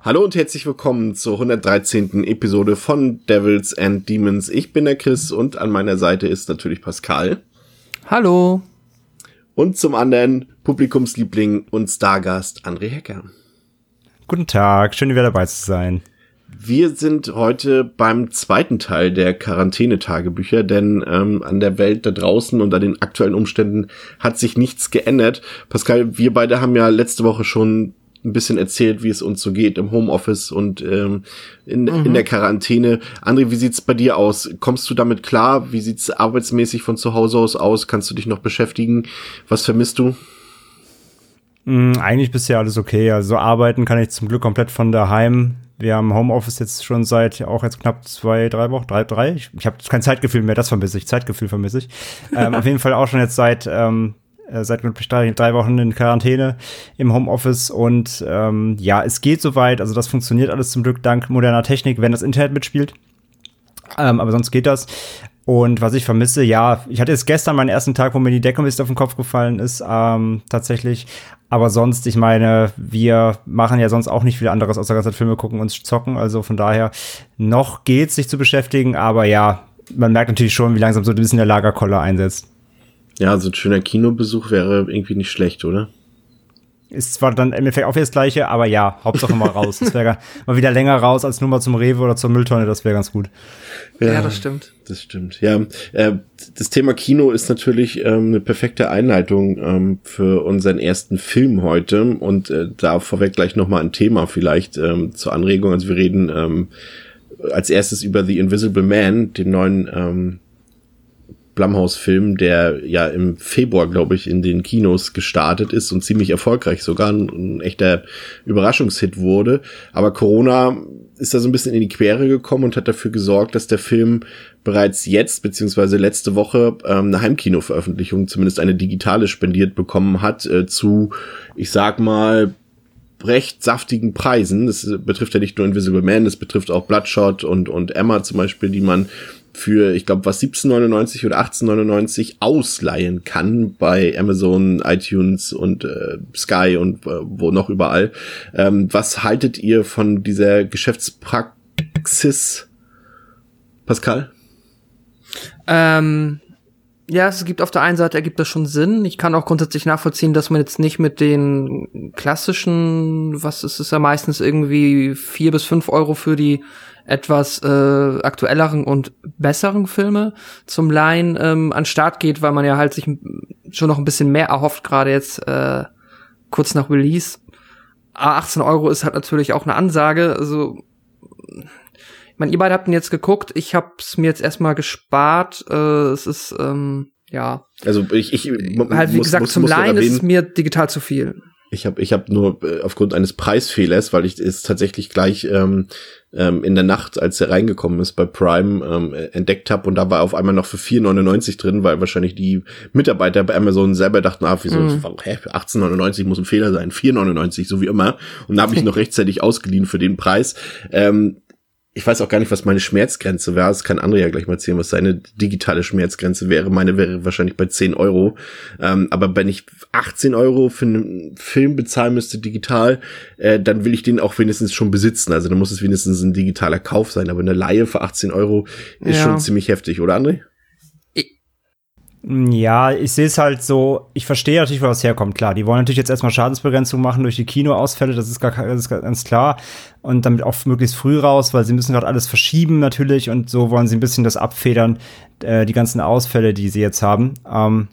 Hallo und herzlich willkommen zur 113. Episode von Devils and Demons. Ich bin der Chris und an meiner Seite ist natürlich Pascal. Hallo. Und zum anderen Publikumsliebling und Stargast André Hecker. Guten Tag, schön wieder dabei zu sein. Wir sind heute beim zweiten Teil der Quarantänetagebücher, denn ähm, an der Welt da draußen und an den aktuellen Umständen hat sich nichts geändert. Pascal, wir beide haben ja letzte Woche schon ein bisschen erzählt, wie es uns so geht im Homeoffice und ähm, in, mhm. in der Quarantäne. André, wie sieht's bei dir aus? Kommst du damit klar? Wie sieht's arbeitsmäßig von zu Hause aus aus? Kannst du dich noch beschäftigen? Was vermisst du? Mm, eigentlich bisher alles okay. Also arbeiten kann ich zum Glück komplett von daheim. Wir haben Homeoffice jetzt schon seit auch jetzt knapp zwei, drei Wochen, drei, drei. Ich, ich habe kein Zeitgefühl mehr, das vermisse ich. Zeitgefühl vermisse ich. ähm, auf jeden Fall auch schon jetzt seit ähm, äh, seit drei, Wochen in Quarantäne im Homeoffice und ähm, ja, es geht soweit. Also das funktioniert alles zum Glück dank moderner Technik, wenn das Internet mitspielt. Ähm, aber sonst geht das. Und was ich vermisse, ja, ich hatte jetzt gestern meinen ersten Tag, wo mir die Decke ein bisschen auf den Kopf gefallen ist, ähm, tatsächlich. Aber sonst, ich meine, wir machen ja sonst auch nicht viel anderes, außer ganze Filme gucken und zocken. Also von daher, noch geht's, sich zu beschäftigen. Aber ja, man merkt natürlich schon, wie langsam so ein bisschen der Lagerkoller einsetzt. Ja, so ein schöner Kinobesuch wäre irgendwie nicht schlecht, oder? Ist zwar dann im Endeffekt auch wieder das Gleiche, aber ja, Hauptsache mal raus. Das wäre mal wieder länger raus als nur mal zum Rewe oder zur Mülltonne, das wäre ganz gut. Ja, ja, das stimmt. Das stimmt. Ja, äh, das Thema Kino ist natürlich ähm, eine perfekte Einleitung ähm, für unseren ersten Film heute und äh, da vorweg gleich nochmal ein Thema vielleicht ähm, zur Anregung. Also wir reden ähm, als erstes über The Invisible Man, den neuen ähm, Blumhouse-Film, der ja im Februar, glaube ich, in den Kinos gestartet ist und ziemlich erfolgreich sogar ein, ein echter Überraschungshit wurde. Aber Corona ist da so ein bisschen in die Quere gekommen und hat dafür gesorgt, dass der Film bereits jetzt beziehungsweise letzte Woche ähm, eine Heimkino-Veröffentlichung, zumindest eine digitale, spendiert bekommen hat äh, zu, ich sag mal, recht saftigen Preisen. Das betrifft ja nicht nur Invisible Man, das betrifft auch Bloodshot und, und Emma zum Beispiel, die man für, ich glaube, was 17,99 oder 18,99 ausleihen kann bei Amazon, iTunes und äh, Sky und äh, wo noch überall. Ähm, was haltet ihr von dieser Geschäftspraxis, Pascal? Ähm, ja, es gibt auf der einen Seite ergibt das schon Sinn. Ich kann auch grundsätzlich nachvollziehen, dass man jetzt nicht mit den klassischen, was ist es ja meistens irgendwie vier bis fünf Euro für die etwas äh, aktuelleren und besseren Filme zum Laien ähm, an Start geht, weil man ja halt sich schon noch ein bisschen mehr erhofft, gerade jetzt äh, kurz nach Release. 18 Euro ist halt natürlich auch eine Ansage. Also, ich meine, ihr beide habt ihn jetzt geguckt. Ich hab's mir jetzt erstmal gespart. Äh, es ist, ähm, ja. Also ich, ich halt wie muss, gesagt, muss, zum Laien ist es mir digital zu viel. Ich habe ich hab nur äh, aufgrund eines Preisfehlers, weil ich es tatsächlich gleich ähm, ähm, in der Nacht, als er reingekommen ist bei Prime, ähm, entdeckt habe und da war auf einmal noch für 4,99 drin, weil wahrscheinlich die Mitarbeiter bei Amazon selber dachten, ah, wieso, mhm. hä, 18,99 muss ein Fehler sein, 4,99, so wie immer. Und da habe ich noch rechtzeitig ausgeliehen für den Preis. Ähm, ich weiß auch gar nicht, was meine Schmerzgrenze wäre. Das kann André ja gleich mal erzählen, was seine digitale Schmerzgrenze wäre. Meine wäre wahrscheinlich bei 10 Euro. Ähm, aber wenn ich 18 Euro für einen Film bezahlen müsste digital, äh, dann will ich den auch wenigstens schon besitzen. Also dann muss es wenigstens ein digitaler Kauf sein. Aber eine Laie für 18 Euro ist ja. schon ziemlich heftig, oder André? Ja, ich sehe es halt so, ich verstehe natürlich, wo das herkommt, klar. Die wollen natürlich jetzt erstmal Schadensbegrenzung machen durch die Kinoausfälle, das ist, gar, das ist ganz klar. Und damit auch möglichst früh raus, weil sie müssen gerade alles verschieben natürlich und so wollen sie ein bisschen das abfedern, äh, die ganzen Ausfälle, die sie jetzt haben. Ähm,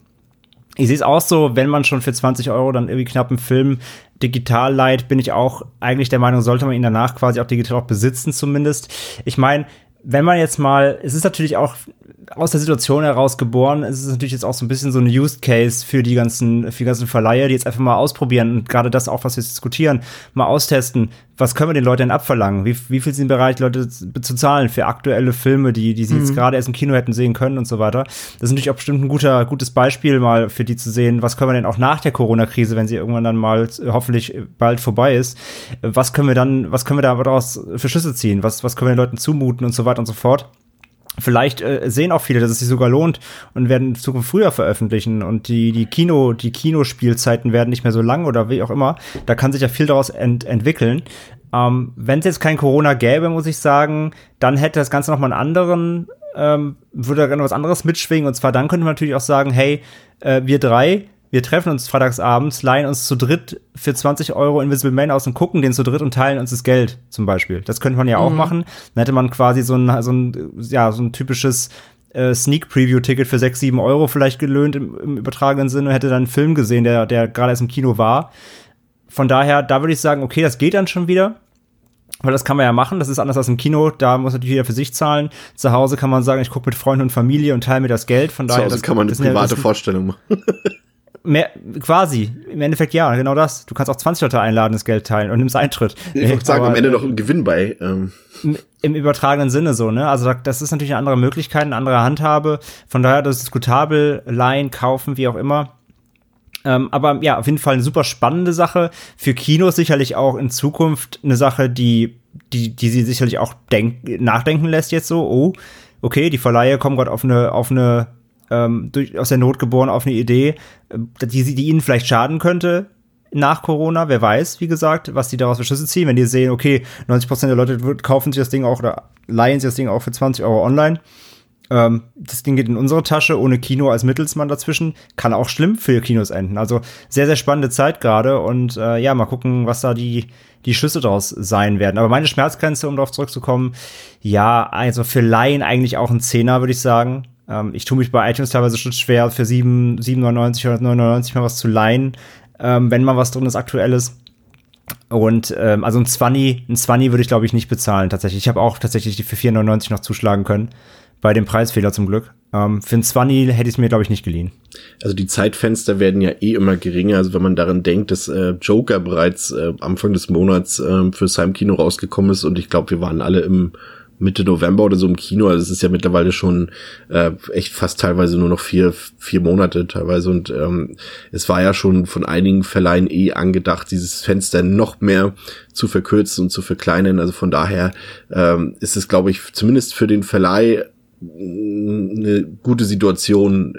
ich sehe es auch so, wenn man schon für 20 Euro dann irgendwie knapp einen Film digital leiht, bin ich auch eigentlich der Meinung, sollte man ihn danach quasi auch digital auch besitzen zumindest. Ich meine, wenn man jetzt mal, es ist natürlich auch aus der Situation heraus geboren. Es ist natürlich jetzt auch so ein bisschen so ein Use Case für die ganzen, für die ganzen Verleiher, die jetzt einfach mal ausprobieren und gerade das auch, was wir jetzt diskutieren, mal austesten. Was können wir den Leuten denn abverlangen? Wie, wie viel sind bereit, Leute zu zahlen für aktuelle Filme, die, die sie mhm. jetzt gerade erst im Kino hätten sehen können und so weiter? Das ist natürlich auch bestimmt ein guter, gutes Beispiel mal für die zu sehen, was können wir denn auch nach der Corona-Krise, wenn sie irgendwann dann mal hoffentlich bald vorbei ist, was können wir dann, was können wir da daraus für Schlüsse ziehen? Was, was können wir den Leuten zumuten und so weiter und so fort? Vielleicht äh, sehen auch viele, dass es sich sogar lohnt und werden in Zukunft früher veröffentlichen und die, die Kino, die Kinospielzeiten werden nicht mehr so lang oder wie auch immer. Da kann sich ja viel daraus ent entwickeln. Ähm, Wenn es jetzt kein Corona gäbe, muss ich sagen, dann hätte das Ganze nochmal einen anderen, ähm, würde da was anderes mitschwingen. Und zwar dann könnte man natürlich auch sagen, hey, äh, wir drei, wir treffen uns freitagsabends, leihen uns zu dritt für 20 Euro Invisible Man aus und gucken den zu dritt und teilen uns das Geld zum Beispiel. Das könnte man ja auch mhm. machen. Dann hätte man quasi so ein, so ein, ja, so ein typisches äh, Sneak Preview Ticket für 6, 7 Euro vielleicht gelöhnt im, im übertragenen Sinne und hätte dann einen Film gesehen, der, der gerade erst im Kino war. Von daher, da würde ich sagen, okay, das geht dann schon wieder. Weil das kann man ja machen, das ist anders als im Kino, da muss natürlich jeder für sich zahlen. Zu Hause kann man sagen, ich gucke mit Freunden und Familie und teile mir das Geld. Von daher, das kann man eine private ja, Vorstellung machen. Mehr, quasi. Im Endeffekt ja, genau das. Du kannst auch 20 Leute einladen, das Geld teilen und nimmst Eintritt. Ich würde sagen, am Ende noch ein Gewinn bei. Ähm. Im, Im, übertragenen Sinne so, ne? Also das ist natürlich eine andere Möglichkeit, eine andere Handhabe. Von daher, das ist diskutabel, leihen, kaufen, wie auch immer. Ähm, aber ja, auf jeden Fall eine super spannende Sache. Für Kinos sicherlich auch in Zukunft eine Sache, die, die, die sie sicherlich auch denk nachdenken lässt jetzt so. Oh, okay, die Verleihe kommen gerade auf eine, auf eine ähm, durch, aus der Not geboren auf eine Idee, äh, die, die ihnen vielleicht schaden könnte nach Corona. Wer weiß, wie gesagt, was die daraus für Schlüsse ziehen. Wenn die sehen, okay, 90% der Leute kaufen sich das Ding auch oder leihen sich das Ding auch für 20 Euro online. Ähm, das Ding geht in unsere Tasche, ohne Kino als Mittelsmann dazwischen. Kann auch schlimm für Kinos enden. Also sehr, sehr spannende Zeit gerade. Und äh, ja, mal gucken, was da die, die Schlüsse daraus sein werden. Aber meine Schmerzgrenze, um darauf zurückzukommen, ja, also für Laien eigentlich auch ein Zehner, würde ich sagen. Ähm, ich tue mich bei iTunes teilweise schon schwer, für 7, 7,99 oder 9,99 mal was zu leihen, ähm, wenn mal was drin ist, aktuelles. Und ähm, also ein 20, ein 20 würde ich glaube ich nicht bezahlen tatsächlich. Ich habe auch tatsächlich die für 4,99 noch zuschlagen können. Bei dem Preisfehler zum Glück. Ähm, für ein 20 hätte ich es mir glaube ich nicht geliehen. Also die Zeitfenster werden ja eh immer geringer. Also wenn man daran denkt, dass äh, Joker bereits äh, Anfang des Monats äh, fürs Heimkino rausgekommen ist und ich glaube, wir waren alle im Mitte November oder so im Kino. Also es ist ja mittlerweile schon äh, echt fast teilweise nur noch vier, vier Monate teilweise. Und ähm, es war ja schon von einigen Verleihen eh angedacht, dieses Fenster noch mehr zu verkürzen und zu verkleinern. Also von daher ähm, ist es, glaube ich, zumindest für den Verleih eine gute Situation,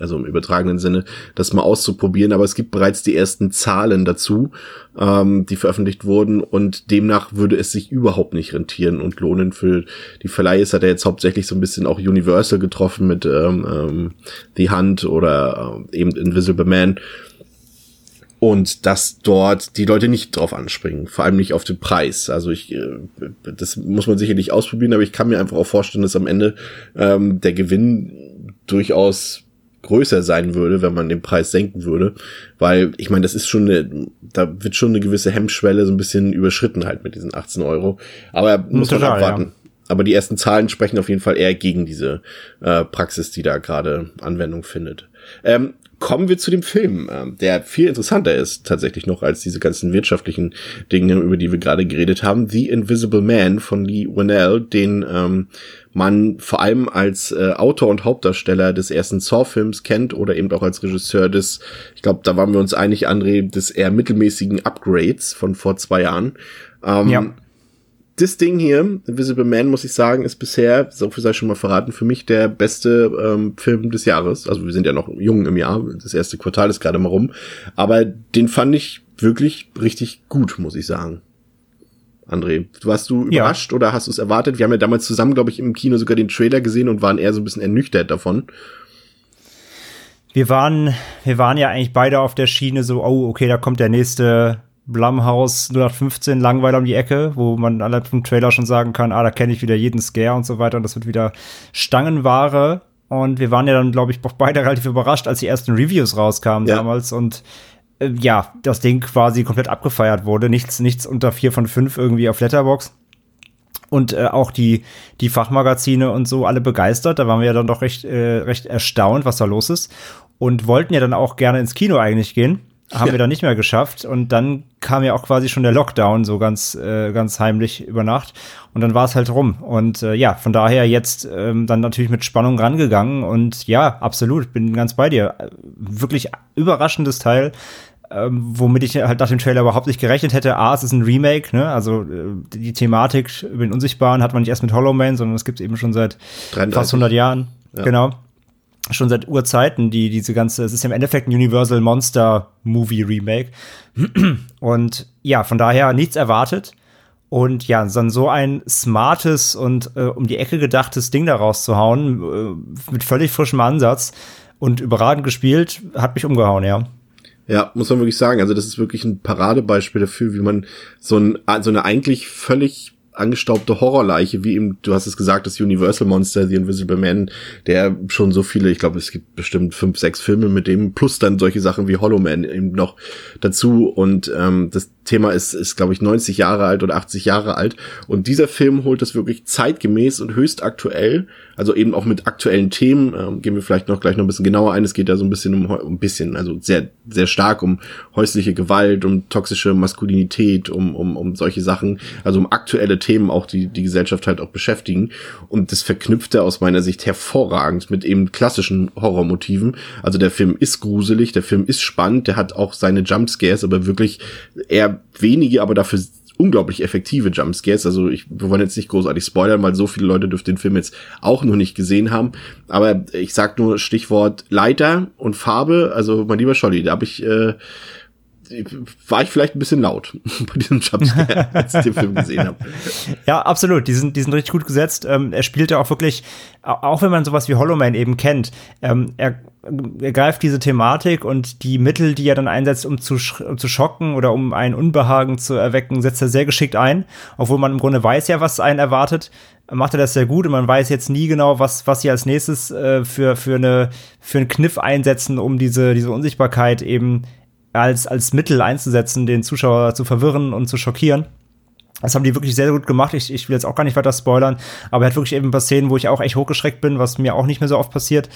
also im übertragenen Sinne, das mal auszuprobieren. Aber es gibt bereits die ersten Zahlen dazu, ähm, die veröffentlicht wurden und demnach würde es sich überhaupt nicht rentieren und lohnen für die Verleihe. Es hat er jetzt hauptsächlich so ein bisschen auch Universal getroffen mit ähm, ähm, The Hunt oder äh, eben Invisible Man. Und dass dort die Leute nicht drauf anspringen, vor allem nicht auf den Preis. Also ich, äh, das muss man sicherlich ausprobieren, aber ich kann mir einfach auch vorstellen, dass am Ende ähm, der Gewinn durchaus größer sein würde, wenn man den Preis senken würde. Weil, ich meine, das ist schon eine, da wird schon eine gewisse Hemmschwelle so ein bisschen überschritten halt mit diesen 18 Euro. Aber muss man abwarten. Ja. Aber die ersten Zahlen sprechen auf jeden Fall eher gegen diese äh, Praxis, die da gerade Anwendung findet. Ähm, kommen wir zu dem Film, äh, der viel interessanter ist tatsächlich noch als diese ganzen wirtschaftlichen Dinge, über die wir gerade geredet haben. The Invisible Man von Lee Winnell, den ähm, man vor allem als äh, Autor und Hauptdarsteller des ersten Saw-Films kennt oder eben auch als Regisseur des, ich glaube, da waren wir uns einig, André, des eher mittelmäßigen Upgrades von vor zwei Jahren. Ähm, ja. Das Ding hier, Invisible Man, muss ich sagen, ist bisher, so viel sei schon mal verraten, für mich der beste ähm, Film des Jahres. Also wir sind ja noch jung im Jahr, das erste Quartal ist gerade mal rum. Aber den fand ich wirklich richtig gut, muss ich sagen. André. Warst du überrascht ja. oder hast du es erwartet? Wir haben ja damals zusammen, glaube ich, im Kino sogar den Trailer gesehen und waren eher so ein bisschen ernüchtert davon. Wir waren, wir waren ja eigentlich beide auf der Schiene so, oh, okay, da kommt der nächste Blumhouse 0815 Langweiler um die Ecke, wo man alle vom Trailer schon sagen kann, ah, da kenne ich wieder jeden Scare und so weiter und das wird wieder Stangenware. Und wir waren ja dann, glaube ich, beide relativ überrascht, als die ersten Reviews rauskamen ja. damals und äh, ja, das Ding quasi komplett abgefeiert wurde. Nichts, nichts unter vier von fünf irgendwie auf Letterbox. und äh, auch die, die Fachmagazine und so alle begeistert. Da waren wir ja dann doch recht, äh, recht erstaunt, was da los ist. Und wollten ja dann auch gerne ins Kino eigentlich gehen. Haben ja. wir dann nicht mehr geschafft. Und dann kam ja auch quasi schon der Lockdown, so ganz, äh, ganz heimlich über Nacht. Und dann war es halt rum. Und äh, ja, von daher jetzt ähm, dann natürlich mit Spannung rangegangen. Und ja, absolut, bin ganz bei dir. Wirklich überraschendes Teil ähm, womit ich halt nach dem Trailer überhaupt nicht gerechnet hätte. A, es ist ein Remake, ne? Also äh, die Thematik über den Unsichtbaren hat man nicht erst mit Hollow Man, sondern es gibt es eben schon seit 33. fast 100 Jahren. Ja. Genau. Schon seit Urzeiten, die diese ganze, es ist im Endeffekt ein Universal Monster Movie Remake. Und ja, von daher nichts erwartet. Und ja, dann so ein smartes und äh, um die Ecke gedachtes Ding da rauszuhauen, äh, mit völlig frischem Ansatz und überragend gespielt, hat mich umgehauen, ja. Ja, muss man wirklich sagen. Also das ist wirklich ein Paradebeispiel dafür, wie man so, ein, so eine eigentlich völlig angestaubte Horrorleiche, wie eben, du hast es gesagt, das Universal Monster, The Invisible Man, der schon so viele, ich glaube, es gibt bestimmt fünf, sechs Filme mit dem, plus dann solche Sachen wie Hollow Man eben noch dazu. Und ähm, das Thema ist, ist glaube ich, 90 Jahre alt oder 80 Jahre alt. Und dieser Film holt das wirklich zeitgemäß und höchst aktuell, also eben auch mit aktuellen Themen, ähm, gehen wir vielleicht noch gleich noch ein bisschen genauer ein. Es geht da so ein bisschen um, ein bisschen, also sehr, sehr stark um häusliche Gewalt, um toxische Maskulinität, um, um, um solche Sachen, also um aktuelle Themen auch, die die Gesellschaft halt auch beschäftigen. Und das verknüpft er aus meiner Sicht hervorragend mit eben klassischen Horrormotiven. Also der Film ist gruselig, der Film ist spannend, der hat auch seine Jumpscares, aber wirklich eher wenige, aber dafür unglaublich effektive Jumpscares. Also ich, wir wollen jetzt nicht großartig spoilern, weil so viele Leute dürften den Film jetzt auch noch nicht gesehen haben. Aber ich sag nur Stichwort Leiter und Farbe. Also mein lieber Scholli, da habe ich äh, war ich vielleicht ein bisschen laut bei diesem Jumpscare, als ich den Film gesehen habe. Ja, absolut. Die sind, die sind richtig gut gesetzt. Ähm, er spielt ja auch wirklich, auch wenn man sowas wie Hollow Man eben kennt, ähm, er, er greift diese Thematik und die Mittel, die er dann einsetzt, um zu, um zu schocken oder um ein Unbehagen zu erwecken, setzt er sehr geschickt ein. Obwohl man im Grunde weiß ja, was einen erwartet macht er das sehr gut und man weiß jetzt nie genau, was, was sie als nächstes äh, für, für, eine, für einen Kniff einsetzen, um diese, diese Unsichtbarkeit eben als, als Mittel einzusetzen, den Zuschauer zu verwirren und zu schockieren. Das haben die wirklich sehr, sehr gut gemacht. Ich, ich will jetzt auch gar nicht weiter spoilern, aber er hat wirklich eben ein paar Szenen, wo ich auch echt hochgeschreckt bin, was mir auch nicht mehr so oft passiert.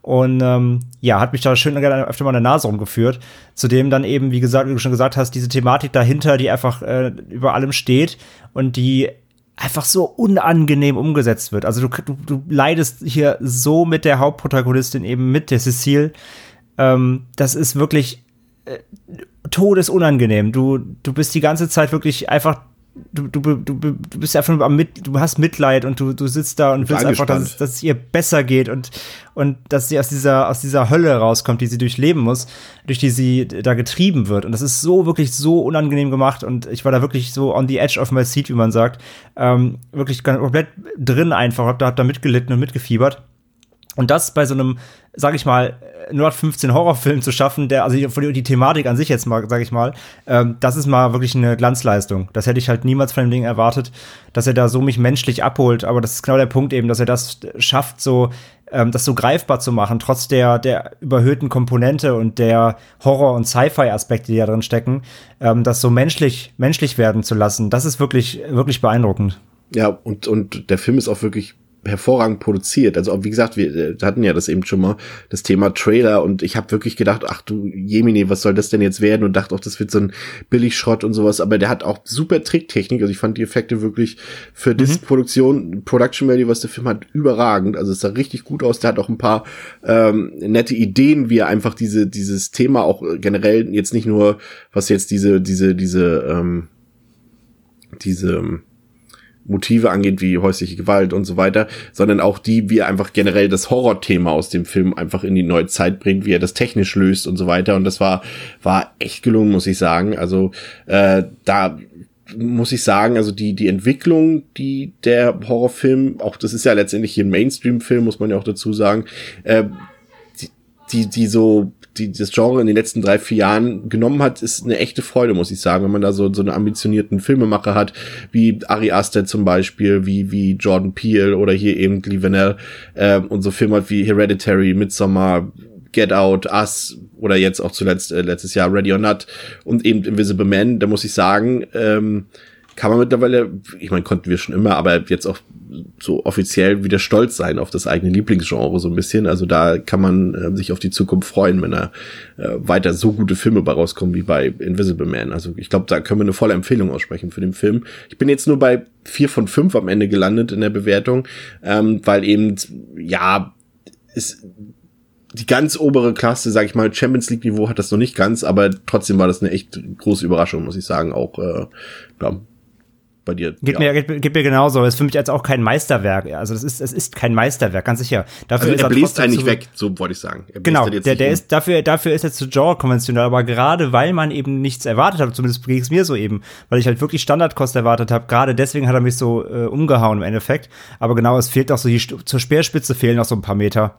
Und ähm, ja, hat mich da schön öfter mal in der Nase rumgeführt. Zudem dann eben, wie gesagt, wie du schon gesagt hast, diese Thematik dahinter, die einfach äh, über allem steht und die einfach so unangenehm umgesetzt wird. Also du, du, du leidest hier so mit der Hauptprotagonistin eben mit der Cecile. Ähm, das ist wirklich todesunangenehm. Du, du bist die ganze Zeit wirklich einfach du, du, du, du bist einfach am mit, du hast Mitleid und du, du sitzt da und willst einfach, dass es, dass es ihr besser geht und, und dass sie aus dieser, aus dieser Hölle rauskommt, die sie durchleben muss, durch die sie da getrieben wird. Und das ist so, wirklich so unangenehm gemacht und ich war da wirklich so on the edge of my seat, wie man sagt. Ähm, wirklich komplett drin einfach, hab da, hab da mitgelitten und mitgefiebert. Und das bei so einem, sag ich mal, 115 Horrorfilm zu schaffen, der, also die, die Thematik an sich jetzt mal, sag ich mal, ähm, das ist mal wirklich eine Glanzleistung. Das hätte ich halt niemals von dem Ding erwartet, dass er da so mich menschlich abholt. Aber das ist genau der Punkt eben, dass er das schafft, so ähm, das so greifbar zu machen, trotz der, der überhöhten Komponente und der Horror- und Sci-Fi-Aspekte, die da drin stecken, ähm, das so menschlich, menschlich werden zu lassen. Das ist wirklich, wirklich beeindruckend. Ja, und, und der Film ist auch wirklich hervorragend produziert. Also wie gesagt, wir äh, hatten ja das eben schon mal, das Thema Trailer und ich habe wirklich gedacht, ach du Jemini, was soll das denn jetzt werden? Und dachte auch, das wird so ein Billigschrott und sowas. Aber der hat auch super Tricktechnik. Also ich fand die Effekte wirklich für mhm. Produktion, Production Value, was der Film hat, überragend. Also es sah richtig gut aus. Der hat auch ein paar ähm, nette Ideen, wie er einfach diese dieses Thema auch generell jetzt nicht nur, was jetzt diese diese diese ähm, diese Motive angeht, wie häusliche Gewalt und so weiter, sondern auch die, wie er einfach generell das Horrorthema aus dem Film einfach in die neue Zeit bringt, wie er das technisch löst und so weiter. Und das war, war echt gelungen, muss ich sagen. Also äh, da muss ich sagen, also die, die Entwicklung, die der Horrorfilm, auch das ist ja letztendlich hier ein Mainstream-Film, muss man ja auch dazu sagen, äh, die, die, die so die das Genre in den letzten drei, vier Jahren genommen hat, ist eine echte Freude, muss ich sagen, wenn man da so, so eine ambitionierten Filmemacher hat, wie Ari Aster zum Beispiel, wie, wie Jordan Peele oder hier eben Lee Vanell, äh, und so Filme wie Hereditary, Midsommar, Get Out, Us oder jetzt auch zuletzt äh, letztes Jahr Ready or Not und eben Invisible Man, da muss ich sagen, ähm, kann man mittlerweile, ich meine, konnten wir schon immer, aber jetzt auch so offiziell wieder stolz sein auf das eigene Lieblingsgenre so ein bisschen. Also da kann man äh, sich auf die Zukunft freuen, wenn da äh, weiter so gute Filme bei rauskommen wie bei Invisible Man. Also ich glaube, da können wir eine volle Empfehlung aussprechen für den Film. Ich bin jetzt nur bei vier von fünf am Ende gelandet in der Bewertung, ähm, weil eben, ja, ist die ganz obere Klasse, sag ich mal, Champions League Niveau hat das noch nicht ganz, aber trotzdem war das eine echt große Überraschung, muss ich sagen, auch äh, ja, bei dir. Geht, ja. mir, geht, geht mir genauso. Ist für mich jetzt auch kein Meisterwerk. Also das ist, es ist kein Meisterwerk, ganz sicher. also Dafür ist er bläst eigentlich zu- weg, so wollte ich sagen. Er Genau, der, nicht der ist dafür, dafür ist jetzt zu Genre konventionell, aber gerade weil man eben nichts erwartet hat, zumindest ging es mir so eben, weil ich halt wirklich Standardkost erwartet habe, gerade deswegen hat er mich so äh, umgehauen im Endeffekt. Aber genau, es fehlt auch so die zur Speerspitze fehlen noch so ein paar Meter.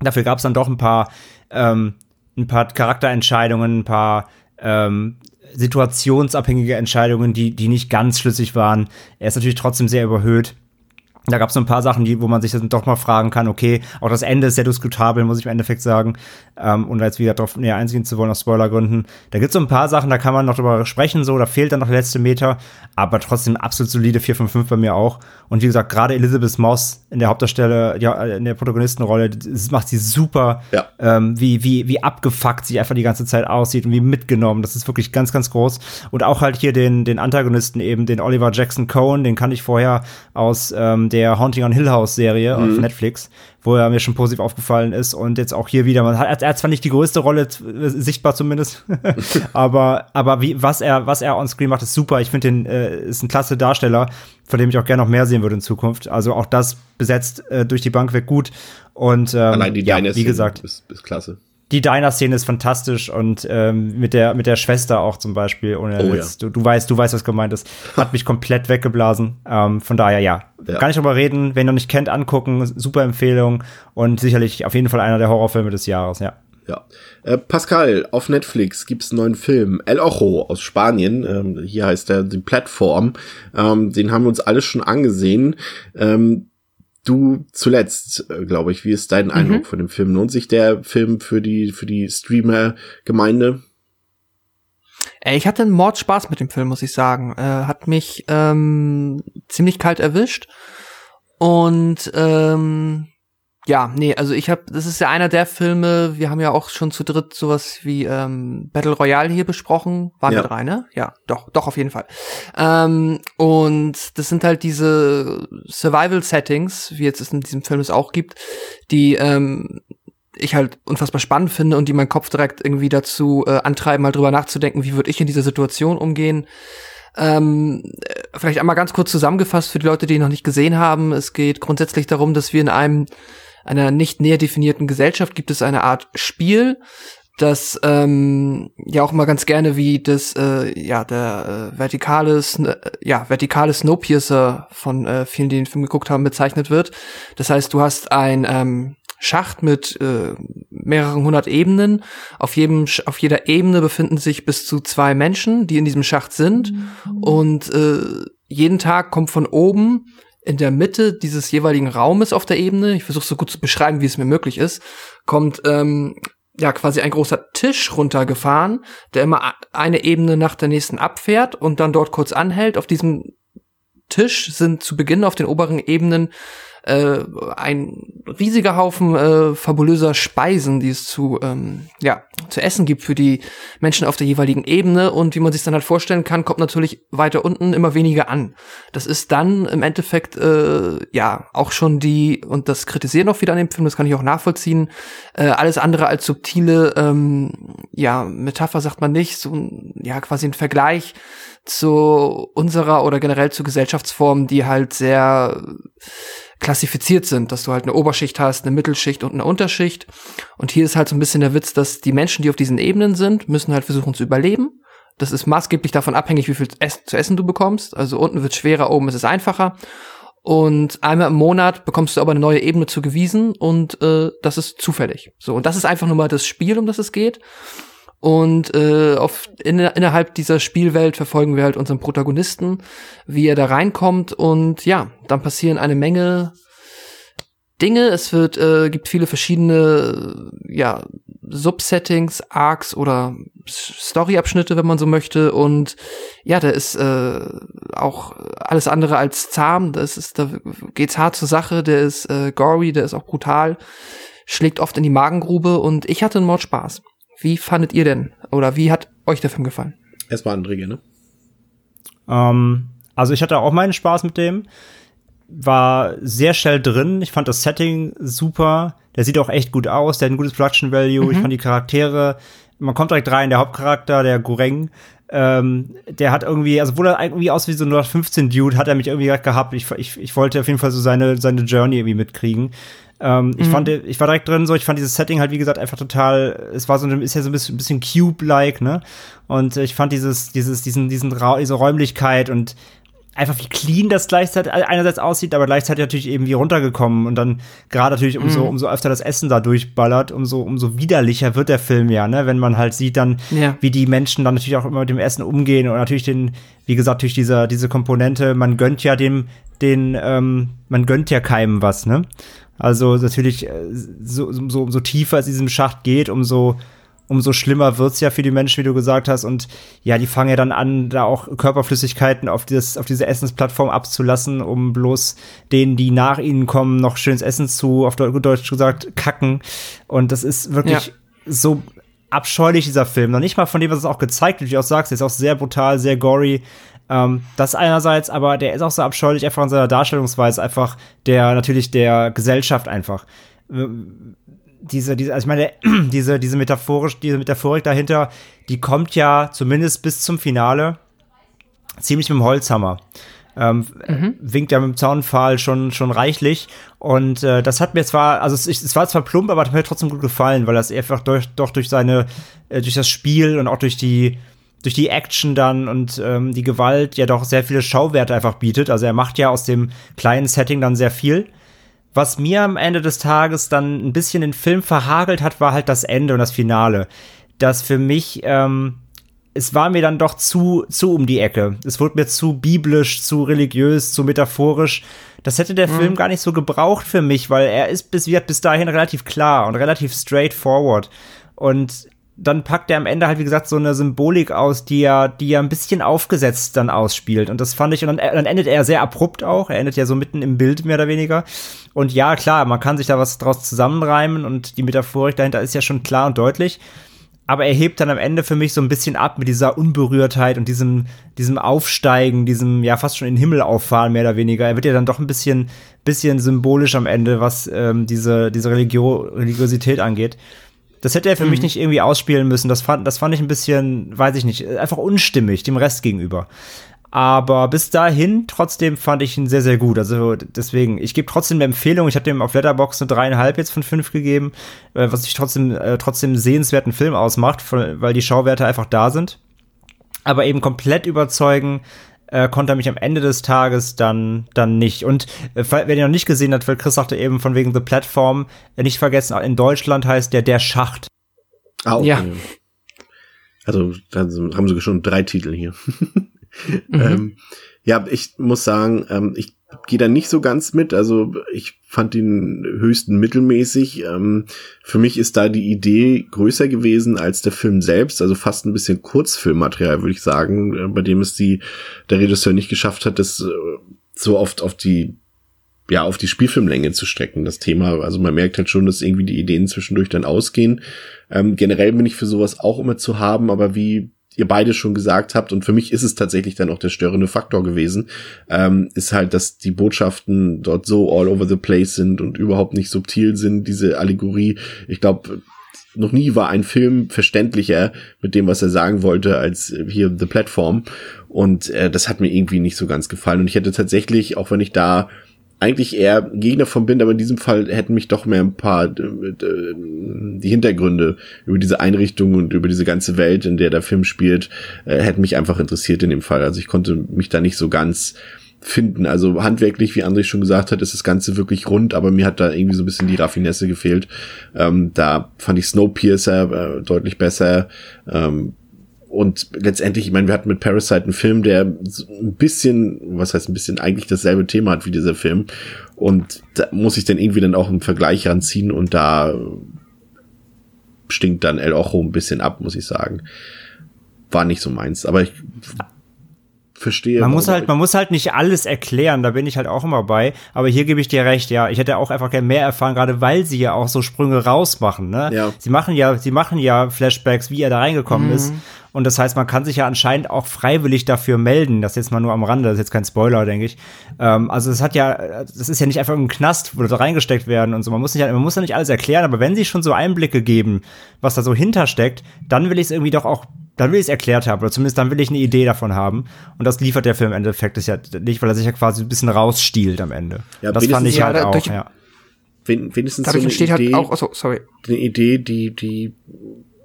Dafür gab es dann doch ein paar, ähm, ein paar Charakterentscheidungen, ein paar ähm, situationsabhängige Entscheidungen, die, die nicht ganz schlüssig waren. Er ist natürlich trotzdem sehr überhöht. Da gab es so ein paar Sachen, die, wo man sich dann doch mal fragen kann, okay, auch das Ende ist sehr diskutabel, muss ich im Endeffekt sagen. Ähm, und jetzt wieder darauf näher eingehen zu wollen, aus Spoilergründen. Da gibt es so ein paar Sachen, da kann man noch drüber sprechen, so, da fehlt dann noch der letzte Meter, aber trotzdem absolut solide 4 von 5 bei mir auch. Und wie gesagt, gerade Elizabeth Moss in der Hauptdarsteller, ja, in der Protagonistenrolle, das macht sie super, Ja. ähm, wie, wie, wie abgefuckt sie einfach die ganze Zeit aussieht und wie mitgenommen. Das ist wirklich ganz, ganz groß. Und auch halt hier den, den Antagonisten eben, den Oliver Jackson Cohen, den kann ich vorher aus ähm, der Haunting on Hill House Serie auf Netflix, wo er mir schon positiv aufgefallen ist. Und jetzt auch hier wieder, man hat, er hat zwar nicht die größte Rolle, äh, sichtbar zumindest, aber, aber wie, was er, was er on screen macht, ist super. Ich finde den, äh, ist ein klasse Darsteller, von dem ich auch gerne noch mehr sehen würde in Zukunft. Also auch das besetzt äh, durch die Bank weg gut. Und ähm, Allein die ja, wie gesagt, ist, ist klasse. Die Diner-Szene ist fantastisch und ähm, mit der mit der Schwester auch zum Beispiel. Ohne Oh, jetzt, du, du weißt, du weißt, was gemeint ist. Hat mich komplett weggeblasen. Ähm, von daher ja, Ja. gar nicht drüber reden. Wer ihn noch nicht kennt, angucken. Super Empfehlung und sicherlich auf jeden Fall einer der Horrorfilme des Jahres. Ja. Ja. Äh, Pascal, auf Netflix gibt's einen neuen Film. El Ojo aus Spanien. Ähm, hier heißt er die Plattform. Ähm, den haben wir uns alle schon angesehen. Ähm, du zuletzt, äh, glaube ich. Wie ist dein Eindruck von dem Film? Lohnt sich der Film für die, für die Streamer-Gemeinde? Ey, ich hatte einen Mordspaß mit dem Film, muss ich sagen. Äh, hat mich ähm, ziemlich kalt erwischt. Und ähm, ja, nee, also ich habe, das ist ja einer der Filme, wir haben ja auch schon zu dritt sowas wie ähm, Battle Royale hier besprochen. Waren Ja. wir drei, ne? Ja, doch, doch, auf jeden Fall. Ähm, und das sind halt diese Survival-Settings, wie jetzt es in diesem Film es auch gibt, die ähm, ich halt unfassbar spannend finde und die meinen Kopf direkt irgendwie dazu äh, antreiben, mal drüber nachzudenken, wie würde ich in dieser Situation umgehen. Ähm, äh, vielleicht einmal ganz kurz zusammengefasst für die Leute, die ihn noch nicht gesehen haben. Es geht grundsätzlich darum, dass wir in einem einer nicht näher definierten Gesellschaft gibt es eine Art Spiel, das ähm, ja auch mal ganz gerne wie das äh, ja der äh, vertikale äh, ja vertikale Snowpiercer von äh, vielen, die den Film geguckt haben, bezeichnet wird. Das heißt, du hast ein ähm, Schacht mit äh, mehreren hundert Ebenen. Auf jedem auf jeder Ebene befinden sich bis zu zwei Menschen, die in diesem Schacht sind und äh, jeden Tag kommt von oben in der Mitte dieses jeweiligen Raumes auf der Ebene, ich versuche so gut zu beschreiben, wie es mir möglich ist, kommt ähm, ja quasi ein großer Tisch runtergefahren, der immer eine Ebene nach der nächsten abfährt und dann dort kurz anhält. Auf diesem Tisch sind zu Beginn auf den oberen Ebenen äh, ein riesiger Haufen äh, fabulöser Speisen, die es zu ähm, ja zu essen gibt für die Menschen auf der jeweiligen Ebene und wie man sich dann halt vorstellen kann, kommt natürlich weiter unten immer weniger an. Das ist dann im Endeffekt äh, ja auch schon die und das kritisieren auch wieder an dem Film, das kann ich auch nachvollziehen. Äh, alles andere als subtile ähm, ja Metapher sagt man nicht, so ja quasi ein Vergleich zu unserer oder generell zu Gesellschaftsformen, die halt sehr klassifiziert sind, dass du halt eine Oberschicht hast, eine Mittelschicht und eine Unterschicht. Und hier ist halt so ein bisschen der Witz, dass die Menschen, die auf diesen Ebenen sind, müssen halt versuchen zu überleben. Das ist maßgeblich davon abhängig, wie viel zu essen du bekommst. Also unten wird schwerer, oben ist es einfacher. Und einmal im Monat bekommst du aber eine neue Ebene zugewiesen und äh, das ist zufällig. So, und das ist einfach nur mal das Spiel, um das es geht. Und äh, auf, in, innerhalb dieser Spielwelt verfolgen wir halt unseren Protagonisten, wie er da reinkommt. Und ja, dann passieren eine Menge Dinge. Es wird, äh, gibt viele verschiedene, ja, Subsettings, Arcs oder Storyabschnitte, wenn man so möchte. Und ja, der ist äh, auch alles andere als zahm. Das ist, da geht's hart zur Sache. Der ist äh, gory, der ist auch brutal, schlägt oft in die Magengrube. Und ich hatte einen Mord Spaß. Wie fandet ihr denn? Oder wie hat euch der Film gefallen? Erstmal André, ne? Ähm, also ich hatte auch meinen Spaß mit dem. War sehr schnell drin. Ich fand das Setting super. Der sieht auch echt gut aus. Der hat ein gutes Production Value. Mhm. Ich fand die Charaktere. Man kommt direkt rein. Der Hauptcharakter, der Goreng, ähm, der hat irgendwie, also obwohl er irgendwie aus wie so ein 15 Dude, hat er mich irgendwie gehabt. Ich, ich, ich wollte auf jeden Fall so seine, seine Journey irgendwie mitkriegen. Ähm, mhm. Ich fand, ich war direkt drin, so, ich fand dieses Setting halt, wie gesagt, einfach total, es war so, ist ja so ein bisschen, bisschen Cube-like, ne? Und ich fand dieses, dieses, diesen, diesen Ra diese Räumlichkeit und einfach wie clean das gleichzeitig einerseits aussieht, aber gleichzeitig natürlich eben wie runtergekommen und dann gerade natürlich umso mm. umso öfter das Essen da durchballert, umso umso widerlicher wird der Film ja, ne, wenn man halt sieht dann ja. wie die Menschen dann natürlich auch immer mit dem Essen umgehen und natürlich den wie gesagt durch diese diese Komponente, man gönnt ja dem den ähm, man gönnt ja keinem was, ne? Also natürlich äh, so so umso tiefer es in diesem Schacht geht, umso umso schlimmer wird's ja für die Menschen, wie du gesagt hast. Und ja, die fangen ja dann an, da auch Körperflüssigkeiten auf, dieses, auf diese Essensplattform abzulassen, um bloß denen, die nach ihnen kommen, noch schönes Essen zu, auf Deutsch gesagt, kacken. Und das ist wirklich ja. so abscheulich, dieser Film. Noch nicht mal von dem, was es auch gezeigt wird, wie du auch sagst, der ist auch sehr brutal, sehr gory. Ähm, das einerseits, aber der ist auch so abscheulich einfach in seiner Darstellungsweise, einfach der, natürlich der Gesellschaft einfach diese, diese, also ich meine, diese, diese metaphorisch, diese Metaphorik dahinter, die kommt ja zumindest bis zum Finale ziemlich mit dem Holzhammer. Ähm, mhm. winkt ja mit dem Zaunpfahl schon, schon reichlich. Und äh, das hat mir zwar, also es, es war zwar plump, aber hat mir trotzdem gut gefallen, weil das einfach durch, doch durch seine, äh, durch das Spiel und auch durch die, durch die Action dann und ähm, die Gewalt ja doch sehr viele Schauwerte einfach bietet. Also er macht ja aus dem kleinen Setting dann sehr viel. Was mir am Ende des Tages dann ein bisschen den Film verhagelt hat, war halt das Ende und das Finale. Das für mich, ähm, es war mir dann doch zu, zu um die Ecke. Es wurde mir zu biblisch, zu religiös, zu metaphorisch. Das hätte der mhm. Film gar nicht so gebraucht für mich, weil er ist bis, wird bis dahin relativ klar und relativ straightforward. Und dann packt er am Ende halt, wie gesagt, so eine Symbolik aus, die er, die er ein bisschen aufgesetzt dann ausspielt. Und das fand ich, und dann, dann endet er sehr abrupt auch. Er endet ja so mitten im Bild, mehr oder weniger. Und ja, klar, man kann sich da was draus zusammenreimen und die Metaphorik dahinter ist ja schon klar und deutlich. Aber er hebt dann am Ende für mich so ein bisschen ab mit dieser Unberührtheit und diesem, diesem Aufsteigen, diesem ja fast schon in den Himmel auffahren, mehr oder weniger. Er wird ja dann doch ein bisschen, bisschen symbolisch am Ende, was ähm, diese, diese Religio Religiosität angeht. Das hätte er für mhm. mich nicht irgendwie ausspielen müssen. Das fand, das fand ich ein bisschen, weiß ich nicht, einfach unstimmig dem Rest gegenüber. Aber bis dahin, trotzdem fand ich ihn sehr, sehr gut. Also deswegen, ich gebe trotzdem eine Empfehlung. Ich habe dem auf Letterbox eine dreieinhalb jetzt von fünf gegeben, äh, was ich trotzdem, äh, trotzdem sehenswerten Film ausmacht, weil die Schauwerte einfach da sind. Aber eben komplett überzeugen äh, konnte er mich am Ende des Tages dann, dann nicht. Und äh, wer ihn noch nicht gesehen hat, weil Chris sagte eben von wegen The Platform, äh, nicht vergessen, in Deutschland heißt der Der Schacht. Ah, okay. Ja. Also, dann haben sie schon drei Titel hier. mhm. ähm, ja, ich muss sagen, ähm, ich gehe da nicht so ganz mit. Also ich fand ihn höchsten mittelmäßig. Ähm, für mich ist da die Idee größer gewesen als der Film selbst. Also fast ein bisschen Kurzfilmmaterial, würde ich sagen, äh, bei dem es die, der Regisseur nicht geschafft hat, das äh, so oft auf die ja, auf die Spielfilmlänge zu strecken, das Thema. Also man merkt halt schon, dass irgendwie die Ideen zwischendurch dann ausgehen. Ähm, generell bin ich für sowas auch immer zu haben, aber wie ihr beide schon gesagt habt, und für mich ist es tatsächlich dann auch der störende Faktor gewesen, ähm, ist halt, dass die Botschaften dort so all over the place sind und überhaupt nicht subtil sind, diese Allegorie. Ich glaube, noch nie war ein Film verständlicher mit dem, was er sagen wollte, als hier The Platform. Und äh, das hat mir irgendwie nicht so ganz gefallen. Und ich hätte tatsächlich, auch wenn ich da eigentlich eher Gegner von bin, aber in diesem Fall hätten mich doch mehr ein paar äh, äh, die Hintergründe über diese Einrichtung und über diese ganze Welt, in der der Film spielt, äh, hätten mich einfach interessiert in dem Fall. Also ich konnte mich da nicht so ganz finden. Also handwerklich, wie André schon gesagt hat, ist das Ganze wirklich rund, aber mir hat da irgendwie so ein bisschen die Raffinesse gefehlt. Ähm, da fand ich Snowpiercer äh, deutlich besser. Ähm, und letztendlich, ich meine, wir hatten mit Parasite einen Film, der ein bisschen, was heißt ein bisschen, eigentlich dasselbe Thema hat wie dieser Film. Und da muss ich dann irgendwie dann auch einen Vergleich ranziehen und da stinkt dann El Ojo ein bisschen ab, muss ich sagen. War nicht so meins, aber ich verstehe. Man muss halt, man muss halt nicht alles erklären, da bin ich halt auch immer bei. Aber hier gebe ich dir recht, ja. Ich hätte auch einfach gerne mehr erfahren, gerade weil sie ja auch so Sprünge rausmachen, ne? Ja. Sie machen ja, sie machen ja Flashbacks, wie er da reingekommen ist. Und das heißt, man kann sich ja anscheinend auch freiwillig dafür melden. Das jetzt mal nur am Rande, das ist jetzt kein Spoiler, denke ich. Ähm, also es hat ja, das ist ja nicht einfach ein Knast, wo da reingesteckt werden und so. Man muss nicht, man muss ja nicht alles erklären, aber wenn sie schon so Einblicke geben, was da so hintersteckt, dann will ich es irgendwie doch auch dann will ich es erklärt haben, oder zumindest dann will ich eine Idee davon haben. Und das liefert der Film im Endeffekt ist ja nicht, weil er sich ja quasi ein bisschen rausstiehlt am Ende. Ja, das fand ich halt Ja, auch, durch- ja. Wen- wenigstens Dadurch so eine entsteht Idee, halt auch, achso, sorry. eine Idee, die, die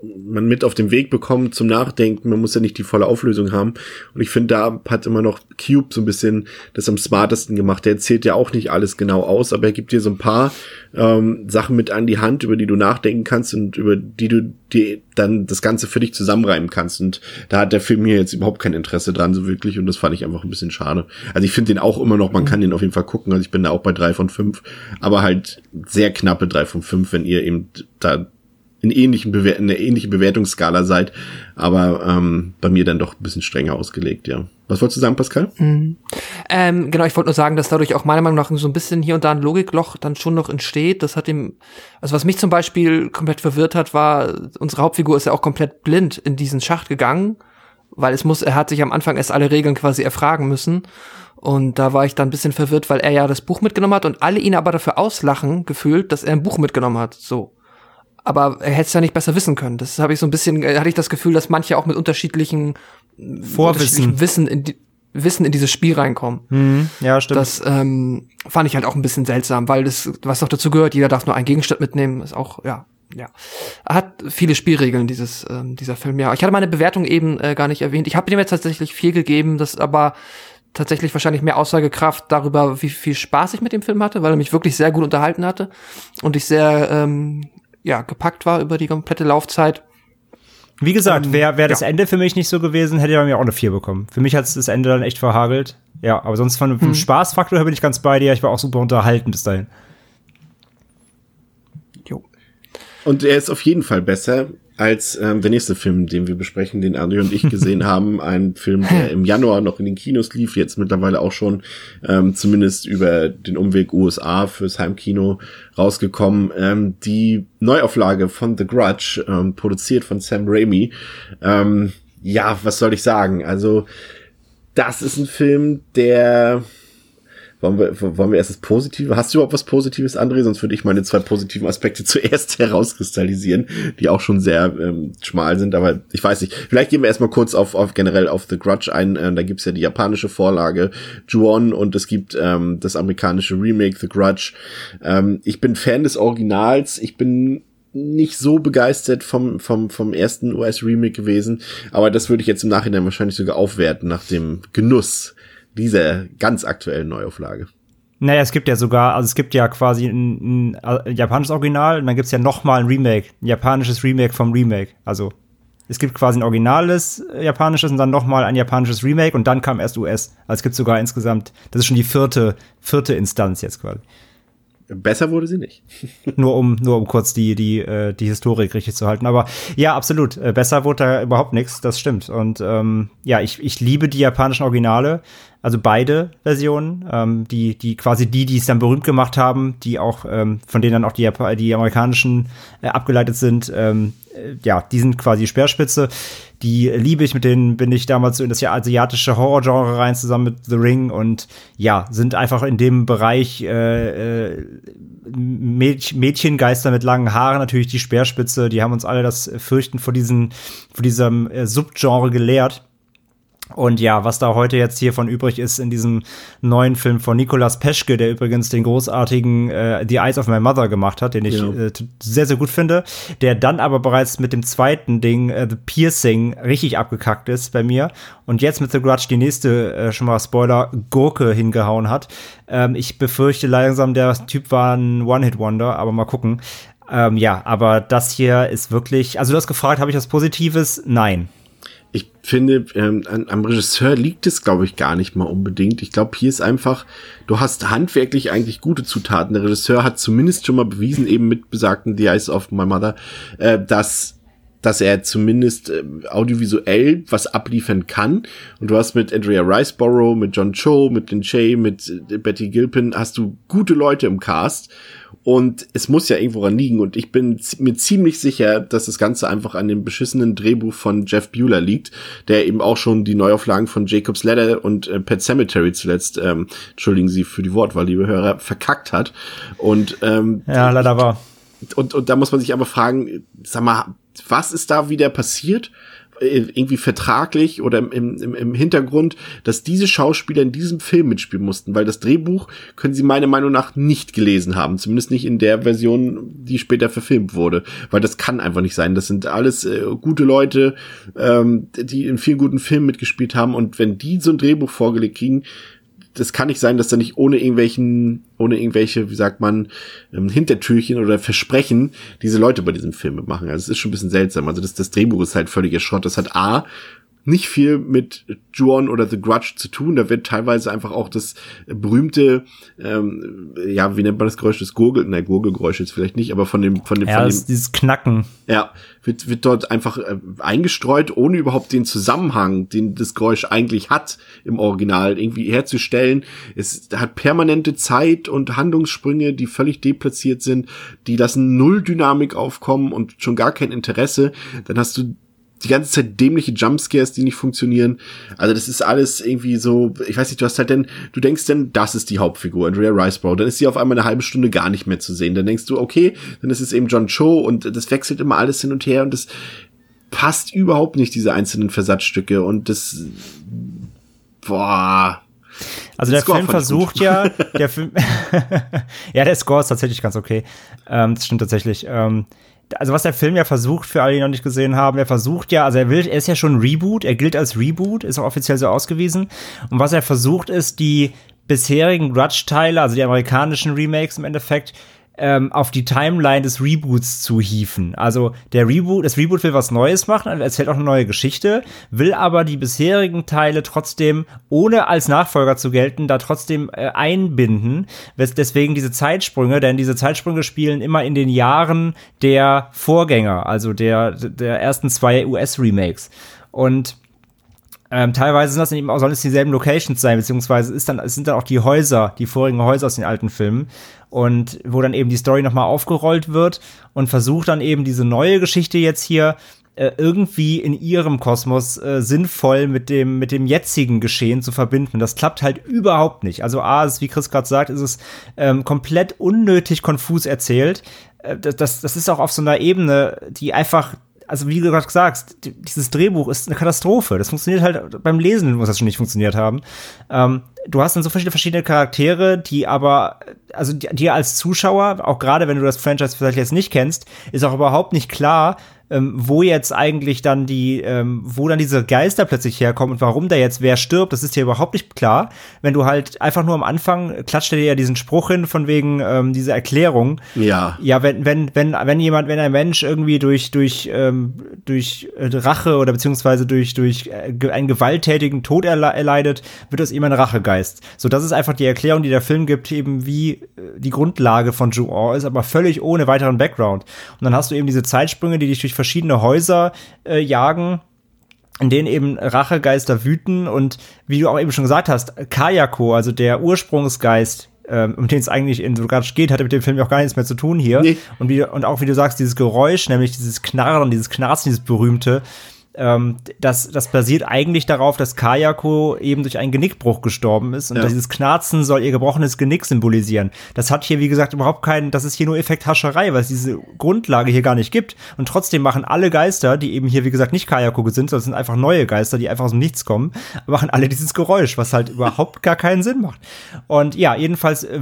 man mit auf den Weg bekommt zum Nachdenken. Man muss ja nicht die volle Auflösung haben. Und ich finde, da hat immer noch Cube so ein bisschen das am smartesten gemacht. Der erzählt ja auch nicht alles genau aus, aber er gibt dir so ein paar ähm, Sachen mit an die Hand, über die du nachdenken kannst und über die du dir dann das Ganze für dich zusammenreimen kannst. Und da hat der Film hier jetzt überhaupt kein Interesse dran, so wirklich. Und das fand ich einfach ein bisschen schade. Also ich finde den auch immer noch, man kann den auf jeden Fall gucken. Also ich bin da auch bei drei von fünf, aber halt sehr knappe drei von fünf, wenn ihr eben da in ähnlichen Bewer in einer ähnlichen Bewertungsskala seid, aber ähm, bei mir dann doch ein bisschen strenger ausgelegt, ja. Was wolltest du sagen, Pascal? Ähm, genau, ich wollte nur sagen, dass dadurch auch meiner Meinung nach so ein bisschen hier und da ein Logikloch dann schon noch entsteht. Das hat ihm, also was mich zum Beispiel komplett verwirrt hat, war, unsere Hauptfigur ist ja auch komplett blind in diesen Schacht gegangen, weil es muss, er hat sich am Anfang erst alle Regeln quasi erfragen müssen. Und da war ich dann ein bisschen verwirrt, weil er ja das Buch mitgenommen hat und alle ihn aber dafür auslachen gefühlt, dass er ein Buch mitgenommen hat. So. Aber er hätte es ja nicht besser wissen können. Das habe ich so ein bisschen, äh, hatte ich das Gefühl, dass manche auch mit unterschiedlichen Vorwissen. Wissen in, die, Wissen in dieses Spiel reinkommen. Hm, ja, stimmt. Das ähm, fand ich halt auch ein bisschen seltsam, weil das, was noch dazu gehört, jeder darf nur einen Gegenstand mitnehmen, ist auch, ja, ja. Er hat viele Spielregeln, dieses, ähm, dieser Film, ja. Ich hatte meine Bewertung eben äh, gar nicht erwähnt. Ich habe dem jetzt tatsächlich viel gegeben, das aber tatsächlich wahrscheinlich mehr Aussagekraft darüber, wie viel Spaß ich mit dem Film hatte, weil er mich wirklich sehr gut unterhalten hatte und ich sehr ähm, ja, gepackt war über die komplette Laufzeit. Wie gesagt, wäre wär das ja. Ende für mich nicht so gewesen, hätte er bei mir auch eine 4 bekommen. Für mich hat das Ende dann echt verhagelt. Ja, aber sonst von, vom Spaßfaktor her bin ich ganz bei dir. Ich war auch super unterhalten bis dahin. Jo. Und er ist auf jeden Fall besser als ähm, der nächste Film, den wir besprechen, den André und ich gesehen haben. Ein Film, der im Januar noch in den Kinos lief, jetzt mittlerweile auch schon ähm, zumindest über den Umweg USA fürs Heimkino rausgekommen. Ähm, die Neuauflage von The Grudge, ähm, produziert von Sam Raimi. Ähm, ja, was soll ich sagen? Also, das ist ein Film, der wollen wir, wollen wir erst das Positive? Hast du überhaupt was Positives, André? Sonst würde ich meine zwei positiven Aspekte zuerst herauskristallisieren, die auch schon sehr ähm, schmal sind. Aber ich weiß nicht. Vielleicht gehen wir erstmal kurz auf, auf generell auf The Grudge ein. Äh, da gibt's ja die japanische Vorlage Ju-On und es gibt ähm, das amerikanische Remake The Grudge. Ähm, ich bin Fan des Originals. Ich bin nicht so begeistert vom, vom, vom ersten US-Remake gewesen. Aber das würde ich jetzt im Nachhinein wahrscheinlich sogar aufwerten nach dem Genuss dieser ganz aktuellen Neuauflage. Naja, es gibt ja sogar, also es gibt ja quasi ein, ein, ein japanisches Original und dann gibt's ja noch mal ein Remake, ein japanisches Remake vom Remake. Also es gibt quasi ein originales äh, japanisches und dann noch mal ein japanisches Remake und dann kam erst US. Also es gibt sogar insgesamt, das ist schon die vierte, vierte Instanz jetzt quasi. Besser wurde sie nicht. nur um nur um kurz die die äh, die Historik richtig zu halten. Aber ja, absolut. Äh, besser wurde da überhaupt nichts. Das stimmt. Und ähm, ja, ich ich liebe die japanischen Originale, also beide Versionen, ähm, die die quasi die, die es dann berühmt gemacht haben, die auch ähm, von denen dann auch die die amerikanischen äh, abgeleitet sind. Ähm, äh, ja, die sind quasi Speerspitze. Die liebe ich, mit denen bin ich damals so in das asiatische Horrorgenre rein, zusammen mit The Ring und ja, sind einfach in dem Bereich äh, äh, Mädch Mädchengeister mit langen Haaren, natürlich die Speerspitze, die haben uns alle das Fürchten vor diesen, vor diesem äh, Subgenre gelehrt. Und ja, was da heute jetzt hiervon übrig ist in diesem neuen Film von Nicolas Peschke, der übrigens den großartigen äh, The Eyes of My Mother gemacht hat, den ich Ja. äh, sehr, sehr gut finde, der dann aber bereits mit dem zweiten Ding, äh, The Piercing, richtig abgekackt ist bei mir und jetzt mit The Grudge die nächste, äh, schon mal Spoiler, Gurke hingehauen hat. Ähm, ich befürchte langsam, der Typ war ein One-Hit-Wonder, aber mal gucken. Ähm, ja, aber das hier ist wirklich, also du hast gefragt, habe ich was Positives? Nein. Ich finde, ähm, am Regisseur liegt es, glaube ich, gar nicht mal unbedingt. Ich glaube, hier ist einfach, du hast handwerklich eigentlich gute Zutaten. Der Regisseur hat zumindest schon mal bewiesen, eben mit besagten The Eyes of My Mother, äh, dass dass er zumindest äh, audiovisuell was abliefern kann. Und du hast mit Andrea Riceborough, mit John Cho, mit Lin Shay, mit äh, Betty Gilpin, hast du gute Leute im Cast. Und es muss ja irgendwo ran liegen. Und ich bin mir ziemlich sicher, dass das Ganze einfach an dem beschissenen Drehbuch von Jeff Bueller liegt, der eben auch schon die Neuauflagen von Jacob's Ladder und äh, Pet Cemetery zuletzt, ähm, entschuldigen Sie für die Wortwahl, liebe Hörer, verkackt hat. Und ähm, ja, leider war. Und, und da muss man sich aber fragen, sag mal, was ist da wieder passiert? Äh, irgendwie vertraglich oder im, im, im Hintergrund, dass diese Schauspieler in diesem Film mitspielen mussten, weil das Drehbuch können sie meiner Meinung nach nicht gelesen haben, zumindest nicht in der Version, die später verfilmt wurde, weil das kann einfach nicht sein. Das sind alles äh, gute Leute, ähm, die in vielen guten Filmen mitgespielt haben und wenn die so ein Drehbuch vorgelegt kriegen, das kann nicht sein, dass da nicht ohne irgendwelchen, ohne irgendwelche, wie sagt man, ähm, Hintertürchen oder Versprechen diese Leute bei diesem Film machen. Also es ist schon ein bisschen seltsam. Also das, das Drehbuch ist halt völliger Schrott. Das hat A, nicht viel mit Juon oder The Grudge zu tun. Da wird teilweise einfach auch das berühmte, ähm, ja, wie nennt man das Geräusch des Gurgel? Nein, Gurgelgeräusch jetzt vielleicht nicht, aber von dem, von dem, ja, von dem, dieses Knacken. Ja, wird, wird dort einfach äh, eingestreut, ohne überhaupt den Zusammenhang, den das Geräusch eigentlich hat im Original, irgendwie herzustellen. Es hat permanente Zeit und Handlungssprünge, die völlig deplatziert sind, die lassen null Dynamik aufkommen und schon gar kein Interesse. Dann hast du die ganze Zeit dämliche Jumpscares, die nicht funktionieren. Also das ist alles irgendwie so, ich weiß nicht, du hast halt denn, du denkst denn, das ist die Hauptfigur, Andrea Riceborough. Dann ist sie auf einmal eine halbe Stunde gar nicht mehr zu sehen. Dann denkst du, okay, dann ist es eben John Cho und das wechselt immer alles hin und her und das passt überhaupt nicht, diese einzelnen Versatzstücke und das, boah, also der Film versucht ja, der Film, ja, der Score ist tatsächlich ganz okay. Ähm, das stimmt tatsächlich. Ähm, also was der Film ja versucht, für alle, die noch nicht gesehen haben, er versucht ja, also er will, er ist ja schon Reboot, er gilt als Reboot, ist auch offiziell so ausgewiesen. Und was er versucht, ist die bisherigen Grudge-Teile, also die amerikanischen Remakes im Endeffekt, ähm, auf die Timeline des Reboots zu hieven. Also der Reboot, das Reboot will was Neues machen, erzählt auch eine neue Geschichte, will aber die bisherigen Teile trotzdem, ohne als Nachfolger zu gelten, da trotzdem äh, einbinden. Deswegen diese Zeitsprünge, denn diese Zeitsprünge spielen immer in den Jahren der Vorgänger, also der, der ersten zwei US-Remakes. Und ähm, teilweise sind das eben auch, sollen es dieselben Locations sein, beziehungsweise ist dann, es sind dann auch die Häuser, die vorigen Häuser aus den alten Filmen. Und wo dann eben die Story nochmal aufgerollt wird und versucht dann eben diese neue Geschichte jetzt hier äh, irgendwie in ihrem Kosmos äh, sinnvoll mit dem, mit dem jetzigen Geschehen zu verbinden. Das klappt halt überhaupt nicht. Also A, ist, wie Chris gerade sagt, ist es ähm, komplett unnötig konfus erzählt. Äh, das, das ist auch auf so einer Ebene, die einfach also wie du gerade sagst, dieses Drehbuch ist eine Katastrophe. Das funktioniert halt beim Lesen muss das schon nicht funktioniert haben. Ähm, du hast dann so verschiedene, verschiedene Charaktere, die aber, also dir als Zuschauer, auch gerade wenn du das Franchise vielleicht jetzt nicht kennst, ist auch überhaupt nicht klar, ähm, wo jetzt eigentlich dann die, ähm, wo dann diese Geister plötzlich herkommen und warum da jetzt wer stirbt, das ist dir überhaupt nicht klar. Wenn du halt einfach nur am Anfang klatscht er dir ja diesen Spruch hin von wegen ähm, diese Erklärung. Ja. Ja, wenn wenn wenn wenn jemand, wenn ein Mensch irgendwie durch durch ähm, durch Rache oder beziehungsweise durch durch äh, einen gewalttätigen Tod erle erleidet, wird das immer ein Rachegeist. So, das ist einfach die Erklärung, die der Film gibt, eben wie äh, die Grundlage von Ju-On ist, aber völlig ohne weiteren Background. Und dann hast du eben diese Zeitsprünge, die dich durch verschiedene Häuser äh, jagen in denen eben Rachegeister wüten und wie du auch eben schon gesagt hast, Kayako, also der Ursprungsgeist, ähm, um den es eigentlich in Sogatsch geht, hatte mit dem Film auch gar nichts mehr zu tun hier. Nee. Und, wie, und auch wie du sagst, dieses Geräusch, nämlich dieses Knarren, dieses Knarzen, dieses berühmte, ähm, das, das basiert eigentlich darauf, dass Kayako eben durch einen Genickbruch gestorben ist und ja. dieses Knarzen soll ihr gebrochenes Genick symbolisieren. Das hat hier, wie gesagt, überhaupt keinen, das ist hier nur Effekthascherei, weil es diese Grundlage hier gar nicht gibt. Und trotzdem machen alle Geister, die eben hier, wie gesagt, nicht Kayako sind, sondern sind einfach neue Geister, die einfach aus dem Nichts kommen, machen alle dieses Geräusch, was halt überhaupt gar keinen Sinn macht. Und ja, jedenfalls äh,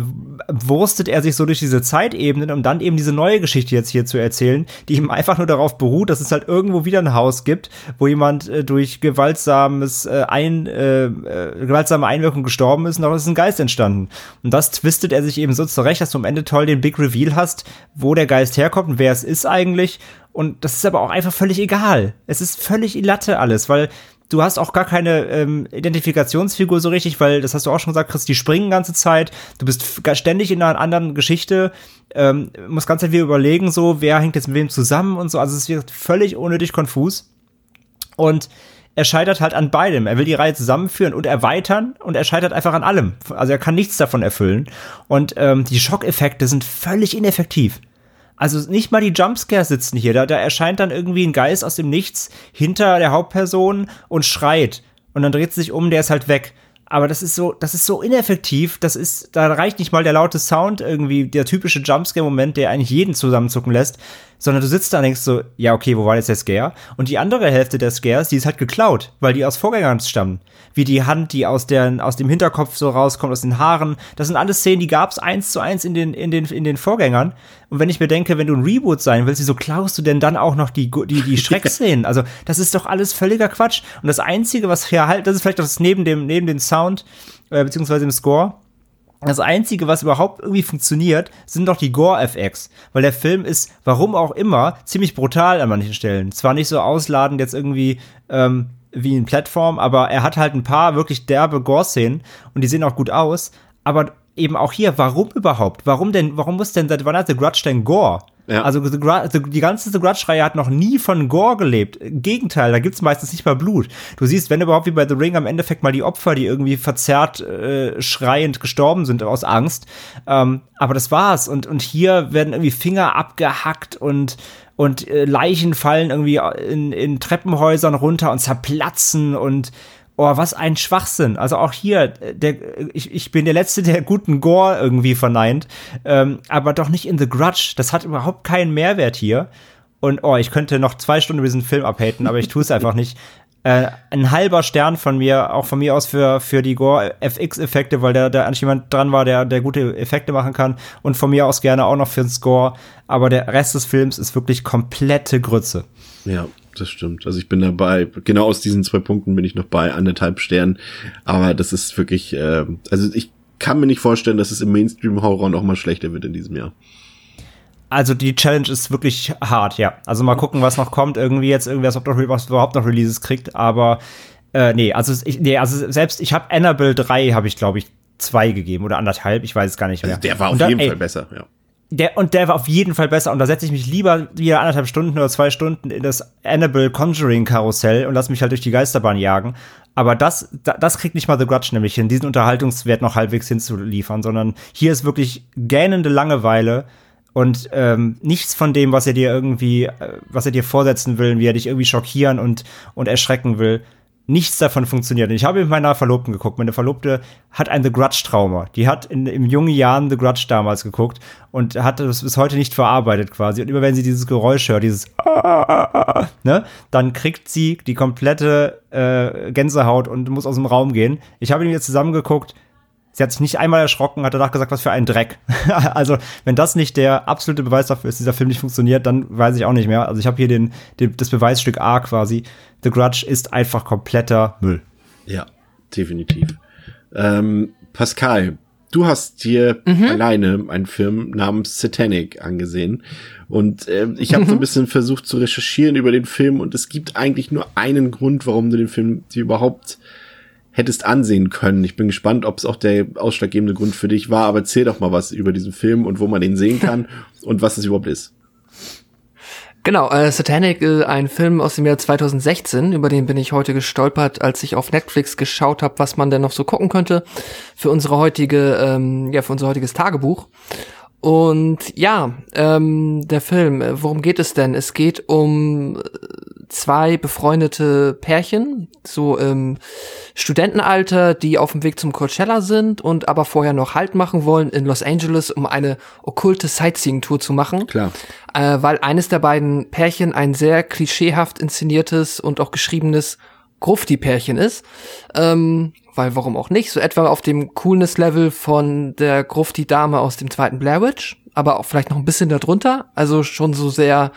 wurstet er sich so durch diese Zeitebenen, um dann eben diese neue Geschichte jetzt hier zu erzählen, die ihm einfach nur darauf beruht, dass es halt irgendwo wieder ein Haus gibt, wo jemand äh, durch gewaltsames äh, ein, äh, äh, gewaltsame Einwirkung gestorben ist und daraus ist ein Geist entstanden. Und das twistet er sich eben so zurecht, dass du am Ende toll den Big Reveal hast, wo der Geist herkommt und wer es ist eigentlich. Und das ist aber auch einfach völlig egal. Es ist völlig Latte alles, weil du hast auch gar keine ähm, Identifikationsfigur so richtig, weil, das hast du auch schon gesagt, Chris, die springen ganze Zeit. Du bist ständig in einer anderen Geschichte. Ähm, musst ganz wieder überlegen, so, wer hängt jetzt mit wem zusammen und so. Also es wird völlig unnötig konfus. Und er scheitert halt an beidem. Er will die Reihe zusammenführen und erweitern und er scheitert einfach an allem. Also er kann nichts davon erfüllen. Und ähm, die Schockeffekte sind völlig ineffektiv. Also nicht mal die Jumpscares sitzen hier. Da, da erscheint dann irgendwie ein Geist aus dem Nichts hinter der Hauptperson und schreit. Und dann dreht sie sich um, der ist halt weg. Aber das ist so, das ist so ineffektiv. Das ist, da reicht nicht mal der laute Sound irgendwie, der typische Jumpscare-Moment, der eigentlich jeden zusammenzucken lässt sondern du sitzt da und denkst so, ja, okay, wo war jetzt der Scare? Und die andere Hälfte der Scares, die ist halt geklaut, weil die aus Vorgängern stammen. Wie die Hand, die aus, der, aus dem Hinterkopf so rauskommt, aus den Haaren. Das sind alles Szenen, die gab's eins zu eins in den, in den, in den Vorgängern. Und wenn ich mir denke, wenn du ein Reboot sein willst, wieso klaust du denn dann auch noch die, die, die Schreckszenen? Also, das ist doch alles völliger Quatsch. Und das Einzige, was hier halt, das ist vielleicht das neben dem, neben dem Sound, äh, beziehungsweise dem Score, das Einzige, was überhaupt irgendwie funktioniert, sind doch die Gore-FX. Weil der Film ist, warum auch immer, ziemlich brutal an manchen Stellen. Zwar nicht so ausladend jetzt irgendwie ähm, wie in Plattform, aber er hat halt ein paar wirklich derbe Gore-Szenen und die sehen auch gut aus. Aber eben auch hier, warum überhaupt? Warum denn, warum muss denn, wann hat The Grudge denn Gore? Ja. Also The Grudge, die ganze The Grudge-Reihe hat noch nie von Gore gelebt. Im Gegenteil, da gibt's meistens nicht mal Blut. Du siehst, wenn überhaupt wie bei The Ring am Endeffekt mal die Opfer, die irgendwie verzerrt, äh, schreiend gestorben sind aus Angst. Ähm, aber das war's. Und, und hier werden irgendwie Finger abgehackt und und äh, Leichen fallen irgendwie in, in Treppenhäusern runter und zerplatzen und oh, was ein Schwachsinn. Also auch hier, der, ich, ich bin der Letzte, der guten Gore irgendwie verneint, ähm, aber doch nicht in The Grudge. Das hat überhaupt keinen Mehrwert hier. Und oh, ich könnte noch zwei Stunden über diesen Film abhaten, aber ich tue es einfach nicht. Äh, ein halber Stern von mir, auch von mir aus für, für die Gore FX-Effekte, weil da, da eigentlich jemand dran war, der, der gute Effekte machen kann. Und von mir aus gerne auch noch für den Score. Aber der Rest des Films ist wirklich komplette Grütze. Ja, das stimmt. Also ich bin dabei, genau aus diesen zwei Punkten bin ich noch bei anderthalb Sternen. Aber das ist wirklich, äh, also ich kann mir nicht vorstellen, dass es im Mainstream-Horror noch mal schlechter wird in diesem Jahr. Also die Challenge ist wirklich hart, ja. Also mal gucken, was noch kommt. Irgendwie jetzt irgendwas, ob noch, was überhaupt noch Releases kriegt. Aber äh, nee, also ich, nee, also selbst ich habe Annabelle 3 habe ich glaube ich zwei gegeben oder anderthalb, ich weiß es gar nicht mehr. Also der war auf dann, jeden ey, Fall besser, ja. Der, und der war auf jeden Fall besser. Und da setze ich mich lieber wieder anderthalb Stunden oder zwei Stunden in das Annabelle Conjuring Karussell und lass mich halt durch die Geisterbahn jagen. Aber das, das kriegt nicht mal The Grudge nämlich hin, diesen Unterhaltungswert noch halbwegs hinzuliefern, sondern hier ist wirklich gähnende Langeweile und ähm, nichts von dem, was er dir irgendwie, äh, was er dir vorsetzen will, wie er dich irgendwie schockieren und, und erschrecken will nichts davon funktioniert. Und ich habe mit meiner Verlobten geguckt. Meine Verlobte hat ein The Grudge-Trauma. Die hat in, in jungen Jahren The Grudge damals geguckt und hat das bis heute nicht verarbeitet quasi. Und immer wenn sie dieses Geräusch hört, dieses ne, dann kriegt sie die komplette äh, Gänsehaut und muss aus dem Raum gehen. Ich habe ihn jetzt zusammengeguckt. Sie hat sich nicht einmal erschrocken, hat danach gesagt, was für ein Dreck. also, wenn das nicht der absolute Beweis dafür ist, dieser Film nicht funktioniert, dann weiß ich auch nicht mehr. Also, ich habe hier den, den, das Beweisstück A quasi. The Grudge ist einfach kompletter Müll. Ja, definitiv. Ähm, Pascal, du hast dir mhm. alleine einen Film namens Satanic angesehen. Und äh, ich habe mhm. so ein bisschen versucht zu recherchieren über den Film und es gibt eigentlich nur einen Grund, warum du den Film dir überhaupt hättest ansehen können. Ich bin gespannt, ob es auch der ausschlaggebende Grund für dich war, aber erzähl doch mal was über diesen Film und wo man den sehen kann und was es überhaupt ist. Genau, äh, Satanic, äh, ein Film aus dem Jahr 2016, über den bin ich heute gestolpert, als ich auf Netflix geschaut habe, was man denn noch so gucken könnte für unsere heutige, ähm, ja, für unser heutiges Tagebuch. Und ja, ähm, der Film, äh, worum geht es denn? Es geht um äh, zwei befreundete Pärchen, so im Studentenalter, die auf dem Weg zum Coachella sind und aber vorher noch Halt machen wollen in Los Angeles, um eine okkulte Sightseeing-Tour zu machen. Klar. Äh, weil eines der beiden Pärchen ein sehr klischeehaft inszeniertes und auch geschriebenes Grufti-Pärchen ist. Ähm, weil warum auch nicht? So etwa auf dem Coolness-Level von der Grufti-Dame aus dem zweiten Blair Witch, aber auch vielleicht noch ein bisschen darunter. Also schon so sehr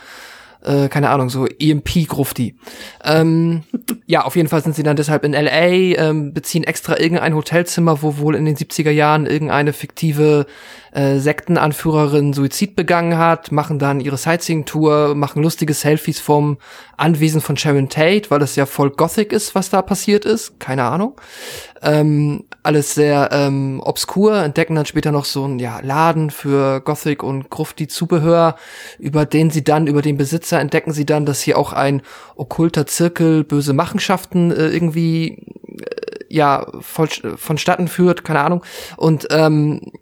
äh, keine Ahnung, so EMP-Grufti. Ähm, ja, auf jeden Fall sind sie dann deshalb in LA, ähm, beziehen extra irgendein Hotelzimmer, wo wohl in den 70er Jahren irgendeine fiktive äh, Sektenanführerin Suizid begangen hat, machen dann ihre Sightseeing-Tour, machen lustige Selfies vom Anwesen von Sharon Tate, weil das ja voll Gothic ist, was da passiert ist. Keine Ahnung. Ähm, alles sehr ähm, obskur, entdecken dann später noch so einen ja, Laden für Gothic und Grufti-Zubehör, über den sie dann, über den Besitzer entdecken sie dann, dass hier auch ein okkulter Zirkel böse Machenschaften äh, irgendwie äh, ja voll, vonstatten führt, keine Ahnung. Und ähm,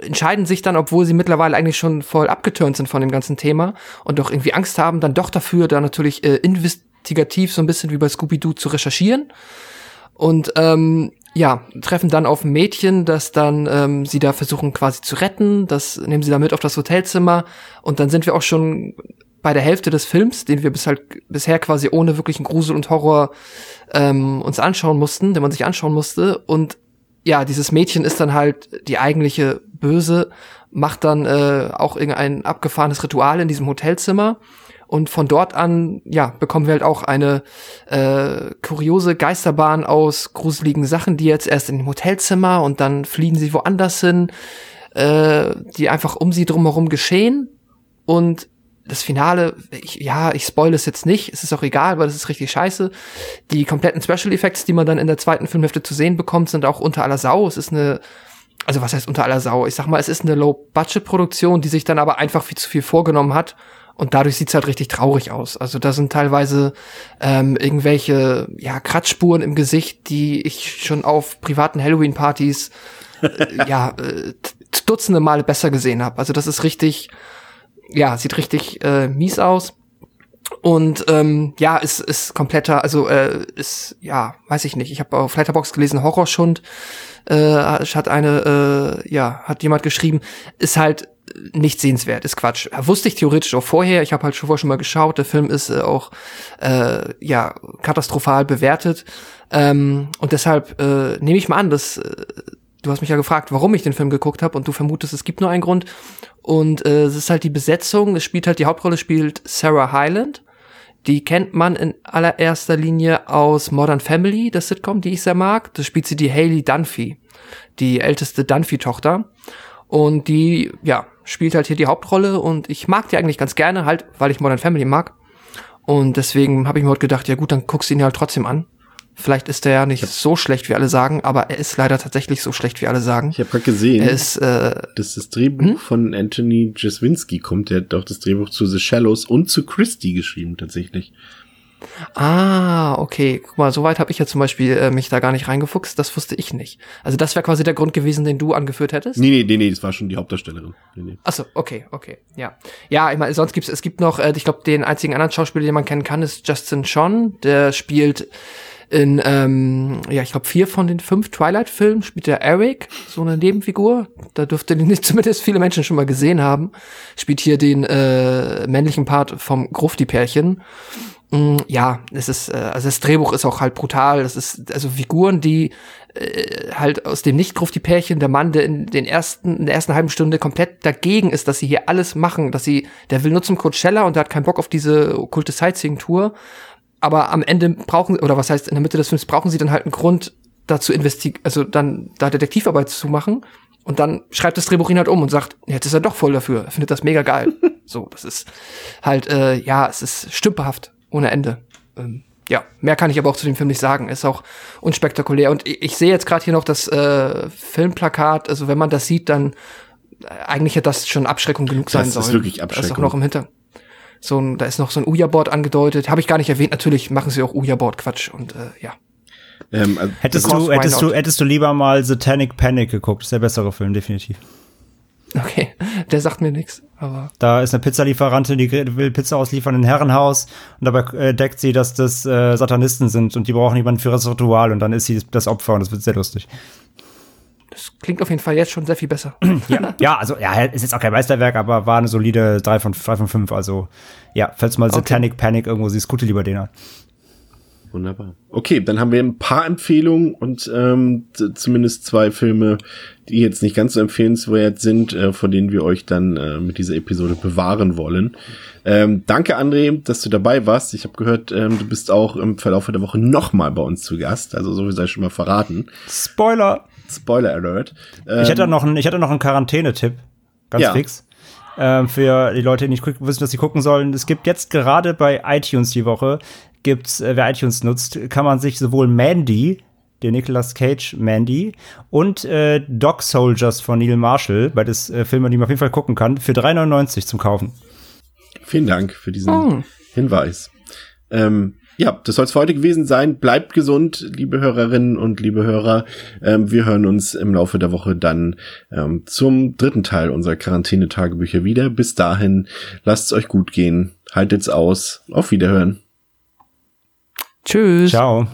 entscheiden sich dann, obwohl sie mittlerweile eigentlich schon voll abgeturnt sind von dem ganzen Thema und doch irgendwie Angst haben, dann doch dafür, da natürlich äh, investigativ so ein bisschen wie bei Scooby-Doo zu recherchieren. Und ähm, ja, treffen dann auf ein Mädchen, das dann ähm, sie da versuchen quasi zu retten. Das nehmen sie dann mit auf das Hotelzimmer. Und dann sind wir auch schon bei der Hälfte des Films, den wir bis halt, bisher quasi ohne wirklichen Grusel und Horror ähm, uns anschauen mussten, den man sich anschauen musste. Und ja, dieses Mädchen ist dann halt die eigentliche Böse, macht dann äh, auch irgendein abgefahrenes Ritual in diesem Hotelzimmer. Und von dort an, ja, bekommen wir halt auch eine äh, kuriose Geisterbahn aus gruseligen Sachen, die jetzt erst in dem Hotelzimmer und dann fliegen sie woanders hin, äh, die einfach um sie drumherum geschehen. Und das Finale, ich, ja, ich spoil es jetzt nicht, es ist auch egal, weil das ist richtig scheiße. Die kompletten Special Effects, die man dann in der zweiten Filmhälfte zu sehen bekommt, sind auch unter aller Sau. Es ist eine, also was heißt unter aller Sau? Ich sag mal, es ist eine Low-Budget-Produktion, die sich dann aber einfach viel zu viel vorgenommen hat. Und dadurch sieht's halt richtig traurig aus. Also da sind teilweise ähm, irgendwelche ja, Kratzspuren im Gesicht, die ich schon auf privaten Halloween-Partys äh, ja äh, dutzende Male besser gesehen habe. Also das ist richtig, ja, sieht richtig äh, mies aus. Und ähm, ja, ist ist kompletter, also äh, ist ja, weiß ich nicht. Ich habe auf Letterbox gelesen, Horrorschund äh, hat eine, äh, ja, hat jemand geschrieben, ist halt nicht sehenswert, ist Quatsch. Wusste ich theoretisch auch vorher. Ich habe halt schon vorher schon mal geschaut. Der Film ist äh, auch äh, ja katastrophal bewertet ähm, und deshalb äh, nehme ich mal an, dass äh, du hast mich ja gefragt, warum ich den Film geguckt habe und du vermutest, es gibt nur einen Grund. Und äh, es ist halt die Besetzung. Es spielt halt die Hauptrolle spielt Sarah Hyland. Die kennt man in allererster Linie aus Modern Family, das Sitcom, die ich sehr mag. Da spielt sie die Haley Dunphy, die älteste Dunphy-Tochter. Und die, ja, spielt halt hier die Hauptrolle und ich mag die eigentlich ganz gerne, halt, weil ich Modern Family mag. Und deswegen habe ich mir heute gedacht, ja gut, dann guckst du ihn halt trotzdem an. Vielleicht ist er ja nicht so schlecht, wie alle sagen, aber er ist leider tatsächlich so schlecht, wie alle sagen. Ich habe gerade gesehen, er ist, äh, dass das Drehbuch hm? von Anthony Jaswinski kommt. Der hat doch das Drehbuch zu The Shallows und zu Christie geschrieben, tatsächlich. Ah, okay. Guck mal, soweit habe ich ja zum Beispiel äh, mich da gar nicht reingefuchst. Das wusste ich nicht. Also das wäre quasi der Grund gewesen, den du angeführt hättest? Nee, nee, nee, nee das war schon die Hauptdarstellerin. Nee, nee. Achso, okay, okay, ja. Ja, ich meine, sonst gibt's, es gibt noch, äh, ich glaube, den einzigen anderen Schauspieler, den man kennen kann, ist Justin Sean. Der spielt in, ähm, ja, ich glaube, vier von den fünf Twilight-Filmen spielt der Eric, so eine Nebenfigur. Da dürfte nicht zumindest viele Menschen schon mal gesehen haben. Spielt hier den äh, männlichen Part vom Grufti-Pärchen. Mm, ja, es ist, äh, also das Drehbuch ist auch halt brutal. Das ist, also Figuren, die äh, halt aus dem Nicht-Grufti-Pärchen, der Mann, der in den ersten, in der ersten halben Stunde komplett dagegen ist, dass sie hier alles machen, dass sie, der will nur zum Coachella und der hat keinen Bock auf diese okkulte Sightseeing-Tour aber am Ende brauchen, oder was heißt, in der Mitte des Films brauchen sie dann halt einen Grund, dazu investigieren, also dann da Detektivarbeit zu machen. Und dann schreibt das Drehbuch ihn halt um und sagt, jetzt ist er doch voll dafür. Er findet das mega geil. so, das ist halt, äh, ja, es ist stümperhaft, ohne Ende. Ähm, ja, mehr kann ich aber auch zu dem Film nicht sagen. Ist auch unspektakulär. Und ich, ich sehe jetzt gerade hier noch das äh, Filmplakat. Also wenn man das sieht, dann äh, eigentlich hätte das schon Abschreckung genug sein sollen. Das ist wirklich Abschreckung. Das ist auch noch im Hinter so ein, da ist noch so ein Uja-Board angedeutet. Habe ich gar nicht erwähnt. Natürlich machen sie auch Uja-Board-Quatsch und äh, ja. Ähm, also hättest du, hättest du, hättest du lieber mal Satanic Panic geguckt? Das ist der bessere Film, definitiv. Okay, der sagt mir nichts. Aber da ist eine Pizzalieferantin, die will Pizza ausliefern in ein Herrenhaus und dabei entdeckt sie, dass das äh, Satanisten sind und die brauchen jemanden für das Ritual und dann ist sie das Opfer und das wird sehr lustig. Das klingt auf jeden Fall jetzt schon sehr viel besser. ja, ja, also ja, ist jetzt auch kein Meisterwerk, aber war eine solide 3 von, 3 von 5. Also ja, falls mal okay. Satanic Panic irgendwo siehst, gute lieber den an. Wunderbar. Okay, dann haben wir ein paar Empfehlungen und ähm, zumindest zwei Filme, die jetzt nicht ganz so empfehlenswert sind, äh, von denen wir euch dann äh, mit dieser Episode bewahren wollen. Ähm, danke, André, dass du dabei warst. Ich habe gehört, ähm, du bist auch im Verlauf der Woche nochmal bei uns zu Gast. Also so wie sei schon mal verraten. Spoiler! Spoiler Alert. Ähm, ich hätte noch einen, ich hätte noch einen Quarantänetipp. Ganz ja. fix. Ähm, für die Leute, die nicht wissen, was sie gucken sollen. Es gibt jetzt gerade bei iTunes die Woche gibt's, äh, wer iTunes nutzt, kann man sich sowohl Mandy, der Nicolas Cage Mandy, und äh, Dog Soldiers von Neil Marshall, beides äh, Filme, die man auf jeden Fall gucken kann, für 3,99 zum Kaufen. Vielen Dank für diesen oh. Hinweis. Ähm, ja, das soll es für heute gewesen sein. Bleibt gesund, liebe Hörerinnen und liebe Hörer. Ähm, wir hören uns im Laufe der Woche dann ähm, zum dritten Teil unserer Quarantänetagebücher wieder. Bis dahin, lasst es euch gut gehen. Haltet's aus. Auf Wiederhören. Tschüss. Ciao.